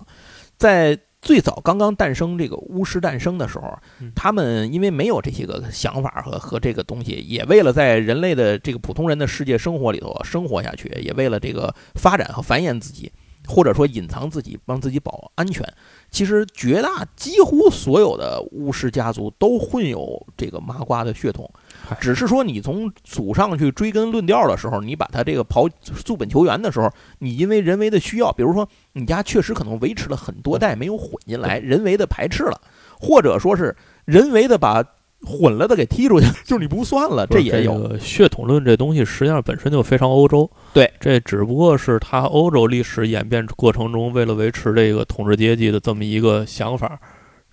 在最早刚刚诞生这个巫师诞生的时候嗯，他们因为没有这些个想法和和这个东西，也为了在人类的这个普通人的世界生活里头生活下去，也为了这个发展和繁衍自己，或者说隐藏自己，帮自己保安全。其实绝大几乎所有的巫师家族都混有这个麻瓜的血统嗨，只是说你从祖上去追根论调的时候，你把它这个刨溯本求源的时候，你因为人为的需要，比如说你家确实可能维持了很多代没有混进来，人为的排斥了，或者说是人为的把混了的给踢出去，就是你不算了，这也有。个血统论这东西，实际上本身就非常欧洲。对，这只不过是他欧洲历史演变过程中，为了维持这个统治阶级的这么一个想法，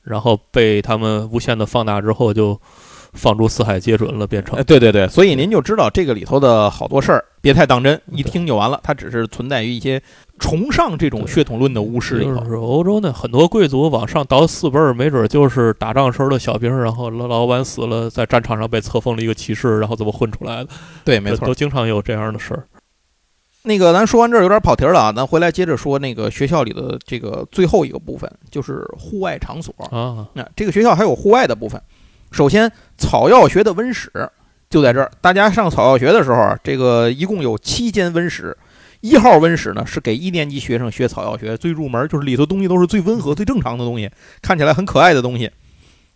然后被他们无限的放大之后，就放诸四海皆准了，变成呃，对对对，所以您就知道这个里头的好多事儿，别太当真，一听就完了。它只是存在于一些崇尚这种血统论的巫师里头。就是欧洲呢很多贵族往上倒四辈儿，没准就是打仗时候的小兵，然后老老板死了，在战场上被册封了一个骑士，然后怎么混出来的？对，没错都。经常有这样的事儿。那个，咱说完这儿有点跑题儿了啊，咱回来接着说那个学校里的这个最后一个部分，就是户外场所。啊，那这个学校还有户外的部分。首先，草药学的温室就在这儿。大家上草药学的时候，这个一共有七间温室。一号温室呢是给一年级学生学草药学，最入门，就是里头东西都是最温和、最正常的东西，看起来很可爱的东西，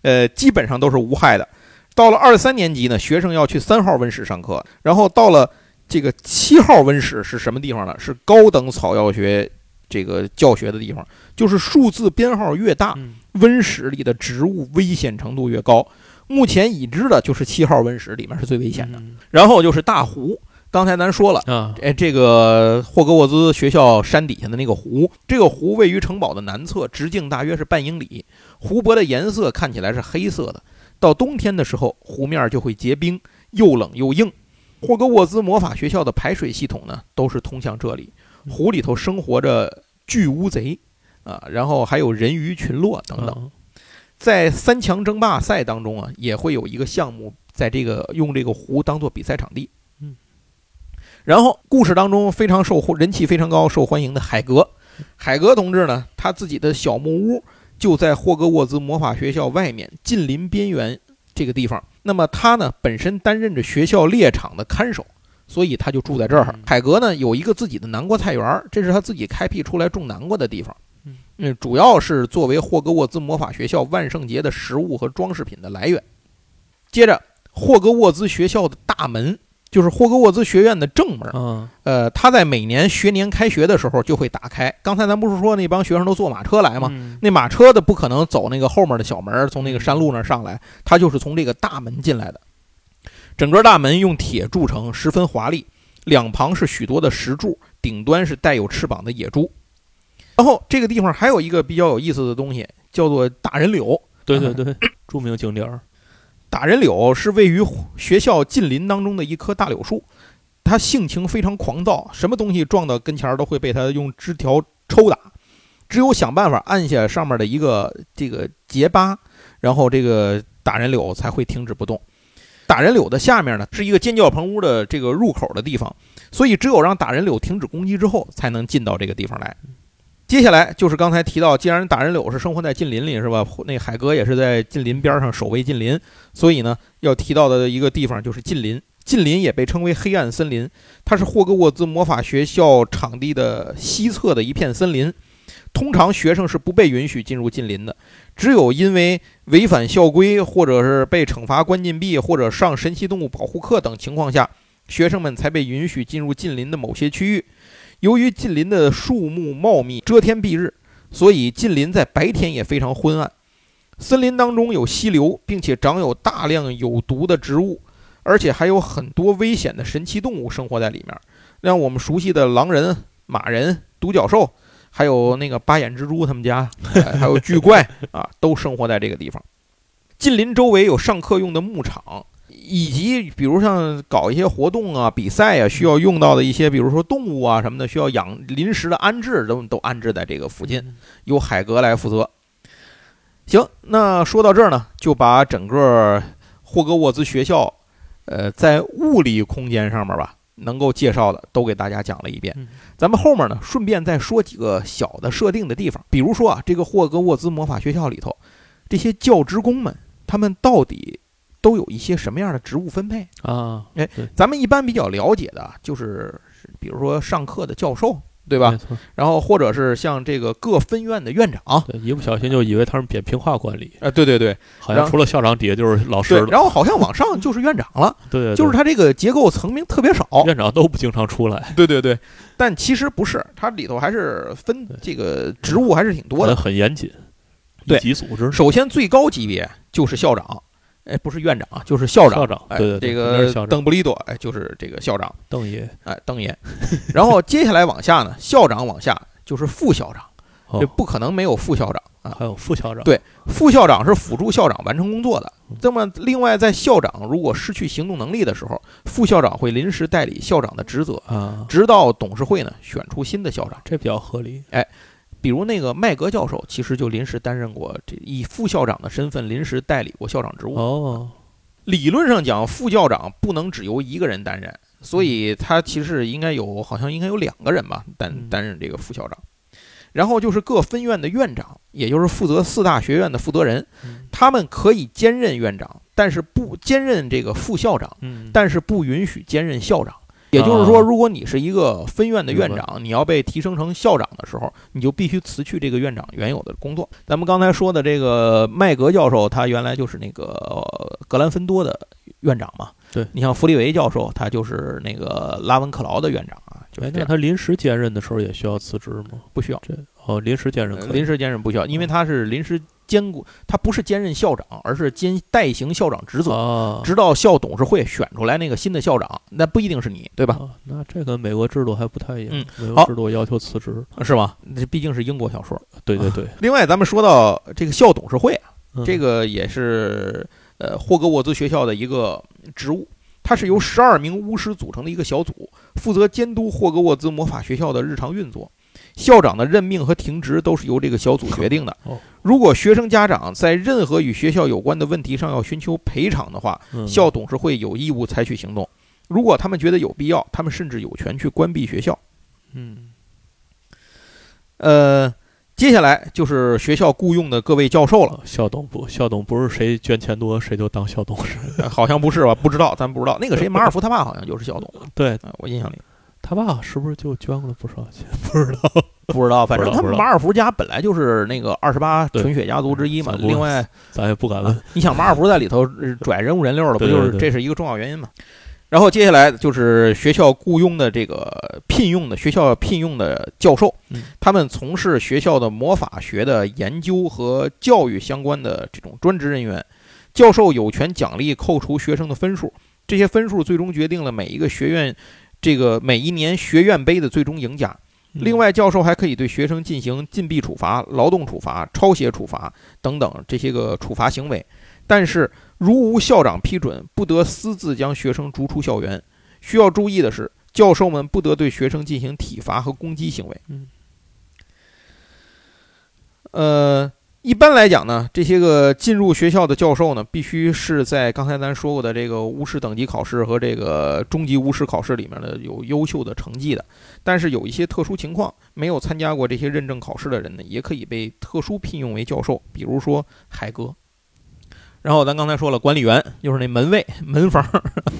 呃，基本上都是无害的。到了二三年级呢，学生要去三号温室上课，然后到了这个七号温室是什么地方呢？是高等草药学这个教学的地方，就是数字编号越大，温室里的植物危险程度越高。目前已知的就是七号温室里面是最危险的，嗯然后就是大湖。刚才咱说了，啊，哎，这个霍格沃兹学校山底下的那个湖，这个湖位于城堡的南侧，直径大约是半英里。湖泊的颜色看起来是黑色的，到冬天的时候，湖面就会结冰，又冷又硬。霍格沃兹魔法学校的排水系统呢，都是通向这里。湖里头生活着巨乌贼啊，然后还有人鱼群落等等。在三强争霸赛当中啊，也会有一个项目在这个用这个湖当做比赛场地。嗯，然后故事当中非常受人气非常高、受欢迎的海格，海格同志呢，他自己的小木屋就在霍格沃兹魔法学校外面近邻边缘这个地方。那么他呢，本身担任着学校猎场的看守，所以他就住在这儿。海格呢有一个自己的南瓜菜园，这是他自己开辟出来种南瓜的地方。嗯，主要是作为霍格沃兹魔法学校万圣节的食物和装饰品的来源。接着，霍格沃兹学校的大门。就是霍格沃兹学院的正门，嗯，呃，他在每年学年开学的时候就会打开。刚才咱不是说那帮学生都坐马车来吗？那马车的不可能走那个后面的小门，从那个山路那上来，他就是从这个大门进来的。整个大门用铁铸成，十分华丽，两旁是许多的石柱，顶端是带有翅膀的野猪。然后这个地方还有一个比较有意思的东西，叫做打人柳。对对对，著名景点儿。打人柳是位于学校近邻当中的一棵大柳树，它性情非常狂躁，什么东西撞到跟前都会被它用枝条抽打，只有想办法按下上面的一个这个结疤，然后这个打人柳才会停止不动。打人柳的下面呢是一个尖叫棚屋的这个入口的地方，所以只有让打人柳停止攻击之后，才能进到这个地方来。接下来就是刚才提到，既然打人柳是生活在近邻里，是吧？那海格也是在近邻边上守卫近邻，所以呢，要提到的一个地方就是近邻。近邻也被称为黑暗森林，它是霍格沃兹魔法学校场地的西侧的一片森林。通常学生是不被允许进入近邻的，只有因为违反校规，或者是被惩罚关禁闭，或者上神奇动物保护课等情况下，学生们才被允许进入近邻的某些区域。由于近邻的树木茂密，遮天蔽日，所以近邻在白天也非常昏暗。森林当中有溪流，并且长有大量有毒的植物，而且还有很多危险的神奇动物生活在里面，让我们熟悉的狼人、马人、独角兽，还有那个八眼蜘蛛，他们家还有巨怪啊，都生活在这个地方。近邻周围有上课用的牧场。以及比如像搞一些活动啊、比赛啊，需要用到的一些，比如说动物啊什么的，需要养临时的安置，都都安置在这个附近，由海格来负责。行，那说到这儿呢，就把整个霍格沃兹学校，呃，在物理空间上面吧，能够介绍的都给大家讲了一遍。咱们后面呢，顺便再说几个小的设定的地方，比如说啊，这个霍格沃兹魔法学校里头，这些教职工们，他们到底。都有一些什么样的职务分配啊？哎，咱们一般比较了解的就是，比如说上课的教授，对吧？然后或者是像这个各分院的院长，对，一不小心就以为他是扁平化管理啊。对对对，好像除了校长底下就是老师。然后好像往上就是院长了。对，就是他这个结构层面特别少，院长都不经常出来。对对对，但其实不是，它里头还是分这个职务还是挺多的，很严谨。对，级组织。首先最高级别就是校长。哎，不是院长啊，就是校长。校长，对对，这个邓布利多，哎，就是这个校长，邓爷，哎，邓爷。然后接下来往下呢，校长往下就是副校长，这不可能没有副校长啊。还有副校长，对，副校长是辅助校长完成工作的。那么，另外在校长如果失去行动能力的时候，副校长会临时代理校长的职责啊，直到董事会呢选出新的校长，这比较合理。哎。比如那个麦格教授，其实就临时担任过这以副校长的身份临时代理过校长职务。哦，理论上讲，副校长不能只由一个人担任，所以他其实应该有，好像应该有两个人吧担担任这个副校长。然后就是各分院的院长，也就是负责四大学院的负责人，他们可以兼任院长，但是不兼任这个副校长，但是不允许兼任校长。也就是说，如果你是一个分院的院长，你要被提升成校长的时候，你就必须辞去这个院长原有的工作。咱们刚才说的这个麦格教授，他原来就是那个格兰芬多的院长嘛。对你像弗利维教授，他就是那个拉文克劳的院长啊。哎，那他临时兼任的时候也需要辞职吗？不需要。这哦，临时兼任，临时兼任不需要，因为他是临时。兼顾他不是兼任校长，而是兼代行校长职责，直到校董事会选出来那个新的校长，那不一定是你，对吧？那这跟美国制度还不太一样。嗯，美国制度要求辞职是吗？这毕竟是英国小说。对对对。另外，咱们说到这个校董事会，这个也是呃霍格沃兹学校的一个职务。它是由十二名巫师组成的一个小组，负责监督霍格沃兹魔法学校的日常运作。校长的任命和停职都是由这个小组决定的 哦。如果学生家长在任何与学校有关的问题上要寻求赔偿的话，嗯校董事会有义务采取行动。如果他们觉得有必要，他们甚至有权去关闭学校。嗯呃，接下来就是学校雇佣的各位教授了，校董不校董不是谁捐钱多谁就当校董事，呃 好像不是吧？不知道，咱不知道。那个谁，马尔福他爸好像就是校董，对呃我印象里他爸是不是就捐过了不少钱？不知道。不知道。反正他们马尔福家本来就是那个二十八纯血家族之一嘛。另外，咱也不敢问啊。你想马尔福在里头呃拽人物人溜的，不就是这是一个重要原因嘛？然后接下来就是学校雇佣的这个聘用的学校聘用的教授嗯，他们从事学校的魔法学的研究和教育相关的这种专职人员。教授有权奖励扣除学生的分数，这些分数最终决定了每一个学院这个每一年学院杯的最终赢家。另外，教授还可以对学生进行禁闭处罚、劳动处罚、抄写处罚等等这些个处罚行为，但是如无校长批准，不得私自将学生逐出校园。需要注意的是，教授们不得对学生进行体罚和攻击行为。嗯，呃，一般来讲呢，这些个进入学校的教授呢，必须是在刚才咱说过的这个巫师等级考试和这个中级巫师考试里面的有优秀的成绩的。但是有一些特殊情况，没有参加过这些认证考试的人呢，也可以被特殊聘用为教授，比如说海格。然后咱刚才说了，管理员就是那门卫、门房，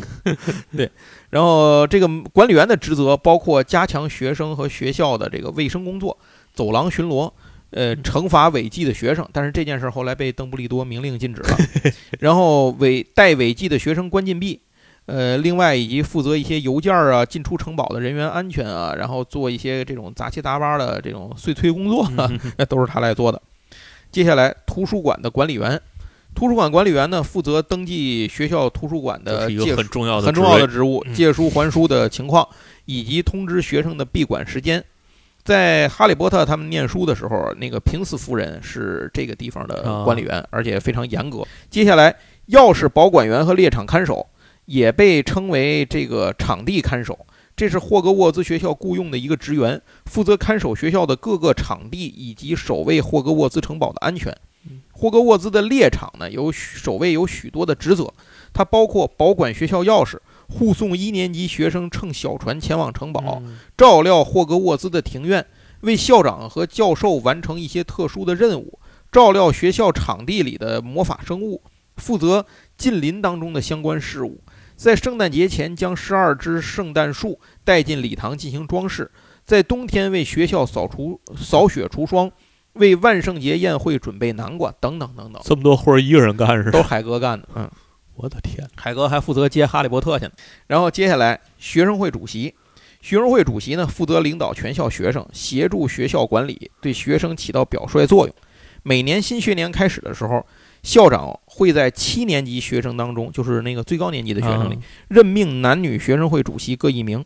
对。然后这个管理员的职责包括加强学生和学校的这个卫生工作、走廊巡逻，呃，惩罚违纪的学生。但是这件事后来被邓布利多明令禁止了。然后违带违纪的学生关禁闭。呃，另外以及负责一些邮件啊、进出城堡的人员安全啊，然后做一些这种杂七杂八的这种碎催工作，啊那都是他来做的。接下来，图书馆的管理员，图书馆管理员呢，负责登记学校图书馆的借书个很重要的很重要的职职务，嗯借书还书的情况，以及通知学生的闭馆时间。在哈利波特他们念书的时候，那个平斯夫人是这个地方的管理员，而且非常严格。接下来，钥匙保管员和猎场看守也被称为这个场地看守，这是霍格沃兹学校雇佣的一个职员，负责看守学校的各个场地以及守卫霍格沃兹城堡的安全嗯。霍格沃兹的猎场呢，有许守卫有许多的职责，它包括保管学校钥匙。护送一年级学生乘小船前往城堡，嗯照料霍格沃兹的庭院，为校长和教授完成一些特殊的任务，照料学校场地里的魔法生物，负责近邻当中的相关事务。在圣诞节前将十二只圣诞树带进礼堂进行装饰，在冬天为学校扫除扫雪除霜，为万圣节宴会准备南瓜等等等等，这么多活儿一个人干是吧？都是海哥干的。嗯。我的天，海哥还负责接哈利波特去呢。然后接下来，学生会主席，学生会主席呢负责领导全校学生，协助学校管理，对学生起到表率作用。每年新学年开始的时候，校长会在七年级学生当中，就是那个最高年级的学生里，啊任命男女学生会主席各一名。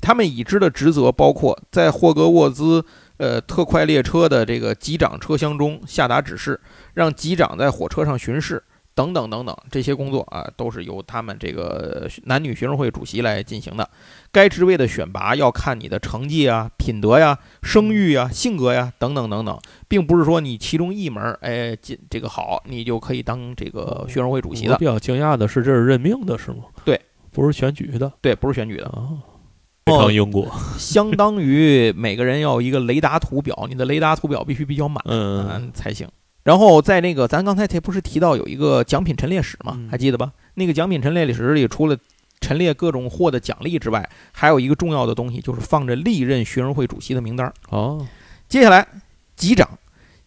他们已知的职责包括在霍格沃兹呃特快列车的这个机长车厢中下达指示，让机长在火车上巡视。等等等等，这些工作啊，都是由他们这个男女学生会主席来进行的。该职位的选拔要看你的成绩啊、品德呀、声誉呀、性格呀等等等等，并不是说你其中一门儿哎进这个好，你就可以当这个学生会主席的。比较惊讶的是，这是任命的是吗？对，不是选举的对，不是选举的，啊，非常英国。相当于每个人要有一个雷达图表，你的雷达图表必须比较满，嗯，嗯才行。然后在那个咱刚才这不是提到有一个奖品陈列室吗嗯？还记得吧？那个奖品陈列室里除了陈列各种获的奖励之外，还有一个重要的东西，就是放着历任学生会主席的名单儿。哦，接下来，级长，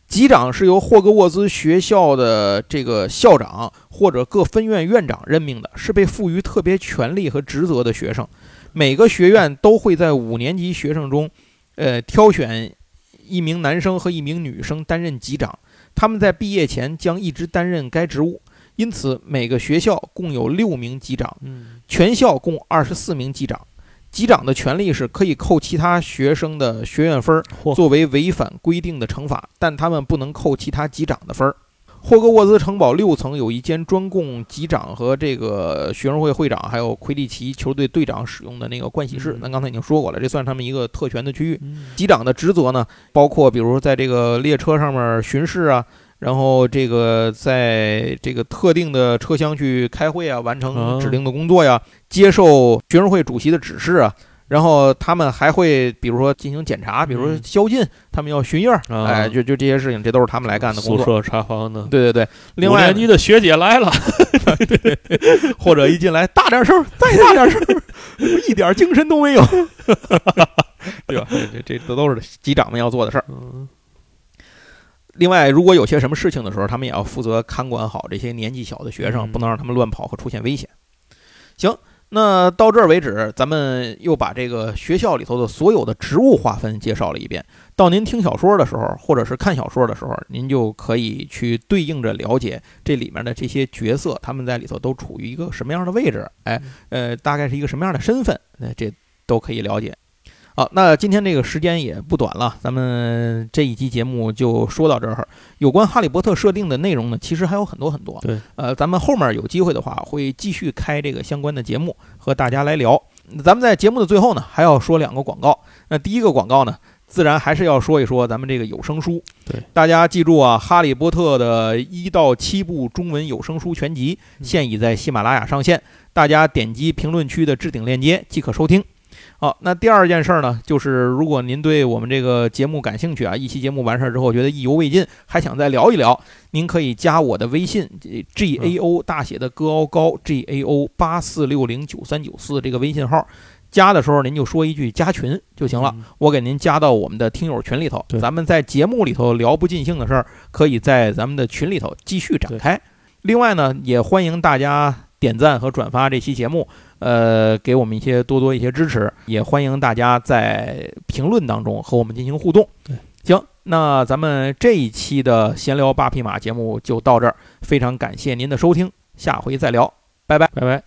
级长是由霍格沃兹学校的这个校长或者各分院院长任命的，是被赋予特别权利和职责的学生。每个学院都会在五年级学生中，呃，挑选一名男生和一名女生担任级长。他们在毕业前将一直担任该职务，因此每个学校共有六名级长，嗯，全校共二十四名级长。级长的权利是可以扣其他学生的学院分儿，作为违反规定的惩罚，但他们不能扣其他级长的分儿。霍格沃兹城堡六层有一间专供级长和这个学生会会长，还有魁地奇球队队长使用的那个盥洗室。咱刚才已经说过了，这算是他们一个特权的区域。级长的职责呢，包括比如在这个列车上面巡视啊，然后这个在这个特定的车厢去开会啊，完成指定的工作呀，接受学生会主席的指示啊。然后他们还会，比如说进行检查，比如说宵禁，他们要巡夜，哎，就就这些事情，这都是他们来干的工作。宿舍查房的，对对对。另外，你的学姐来了，对或者一进来大点声，再大点声，一点精神都没有，对吧？这这这都是机长们要做的事儿。另外，如果有些什么事情的时候，他们也要负责看管好这些年纪小的学生，不能让他们乱跑和出现危险。行。那到这儿为止，咱们又把这个学校里头的所有的职务划分介绍了一遍。到您听小说的时候，或者是看小说的时候，您就可以去对应着了解这里面的这些角色，他们在里头都处于一个什么样的位置，哎，呃，大概是一个什么样的身份，那这都可以了解。好，那今天这个时间也不短了，咱们这一期节目就说到这儿。有关哈利波特设定的内容呢，其实还有很多很多。对，呃，咱们后面有机会的话，会继续开这个相关的节目和大家来聊。咱们在节目的最后呢，还要说两个广告。那第一个广告呢，自然还是要说一说咱们这个有声书。对，大家记住啊，《哈利波特》的一到七部中文有声书全集现已在喜马拉雅上线，大家点击评论区的置顶链接即可收听。好，那第二件事呢，就是如果您对我们这个节目感兴趣啊，一期节目完事儿之后觉得意犹未尽，还想再聊一聊，您可以加我的微信，G A O 大写的戈奥高 G A O 八四六零九三九四这个微信号，加的时候您就说一句加群就行了，我给您加到我们的听友群里头，咱们在节目里头聊不尽兴的事儿，可以在咱们的群里头继续展开。另外呢，也欢迎大家点赞和转发这期节目。呃，给我们一些多多一些支持，也欢迎大家在评论当中和我们进行互动。对，行，那咱们这一期的闲聊八匹马节目就到这儿，非常感谢您的收听，下回再聊，拜拜，拜拜。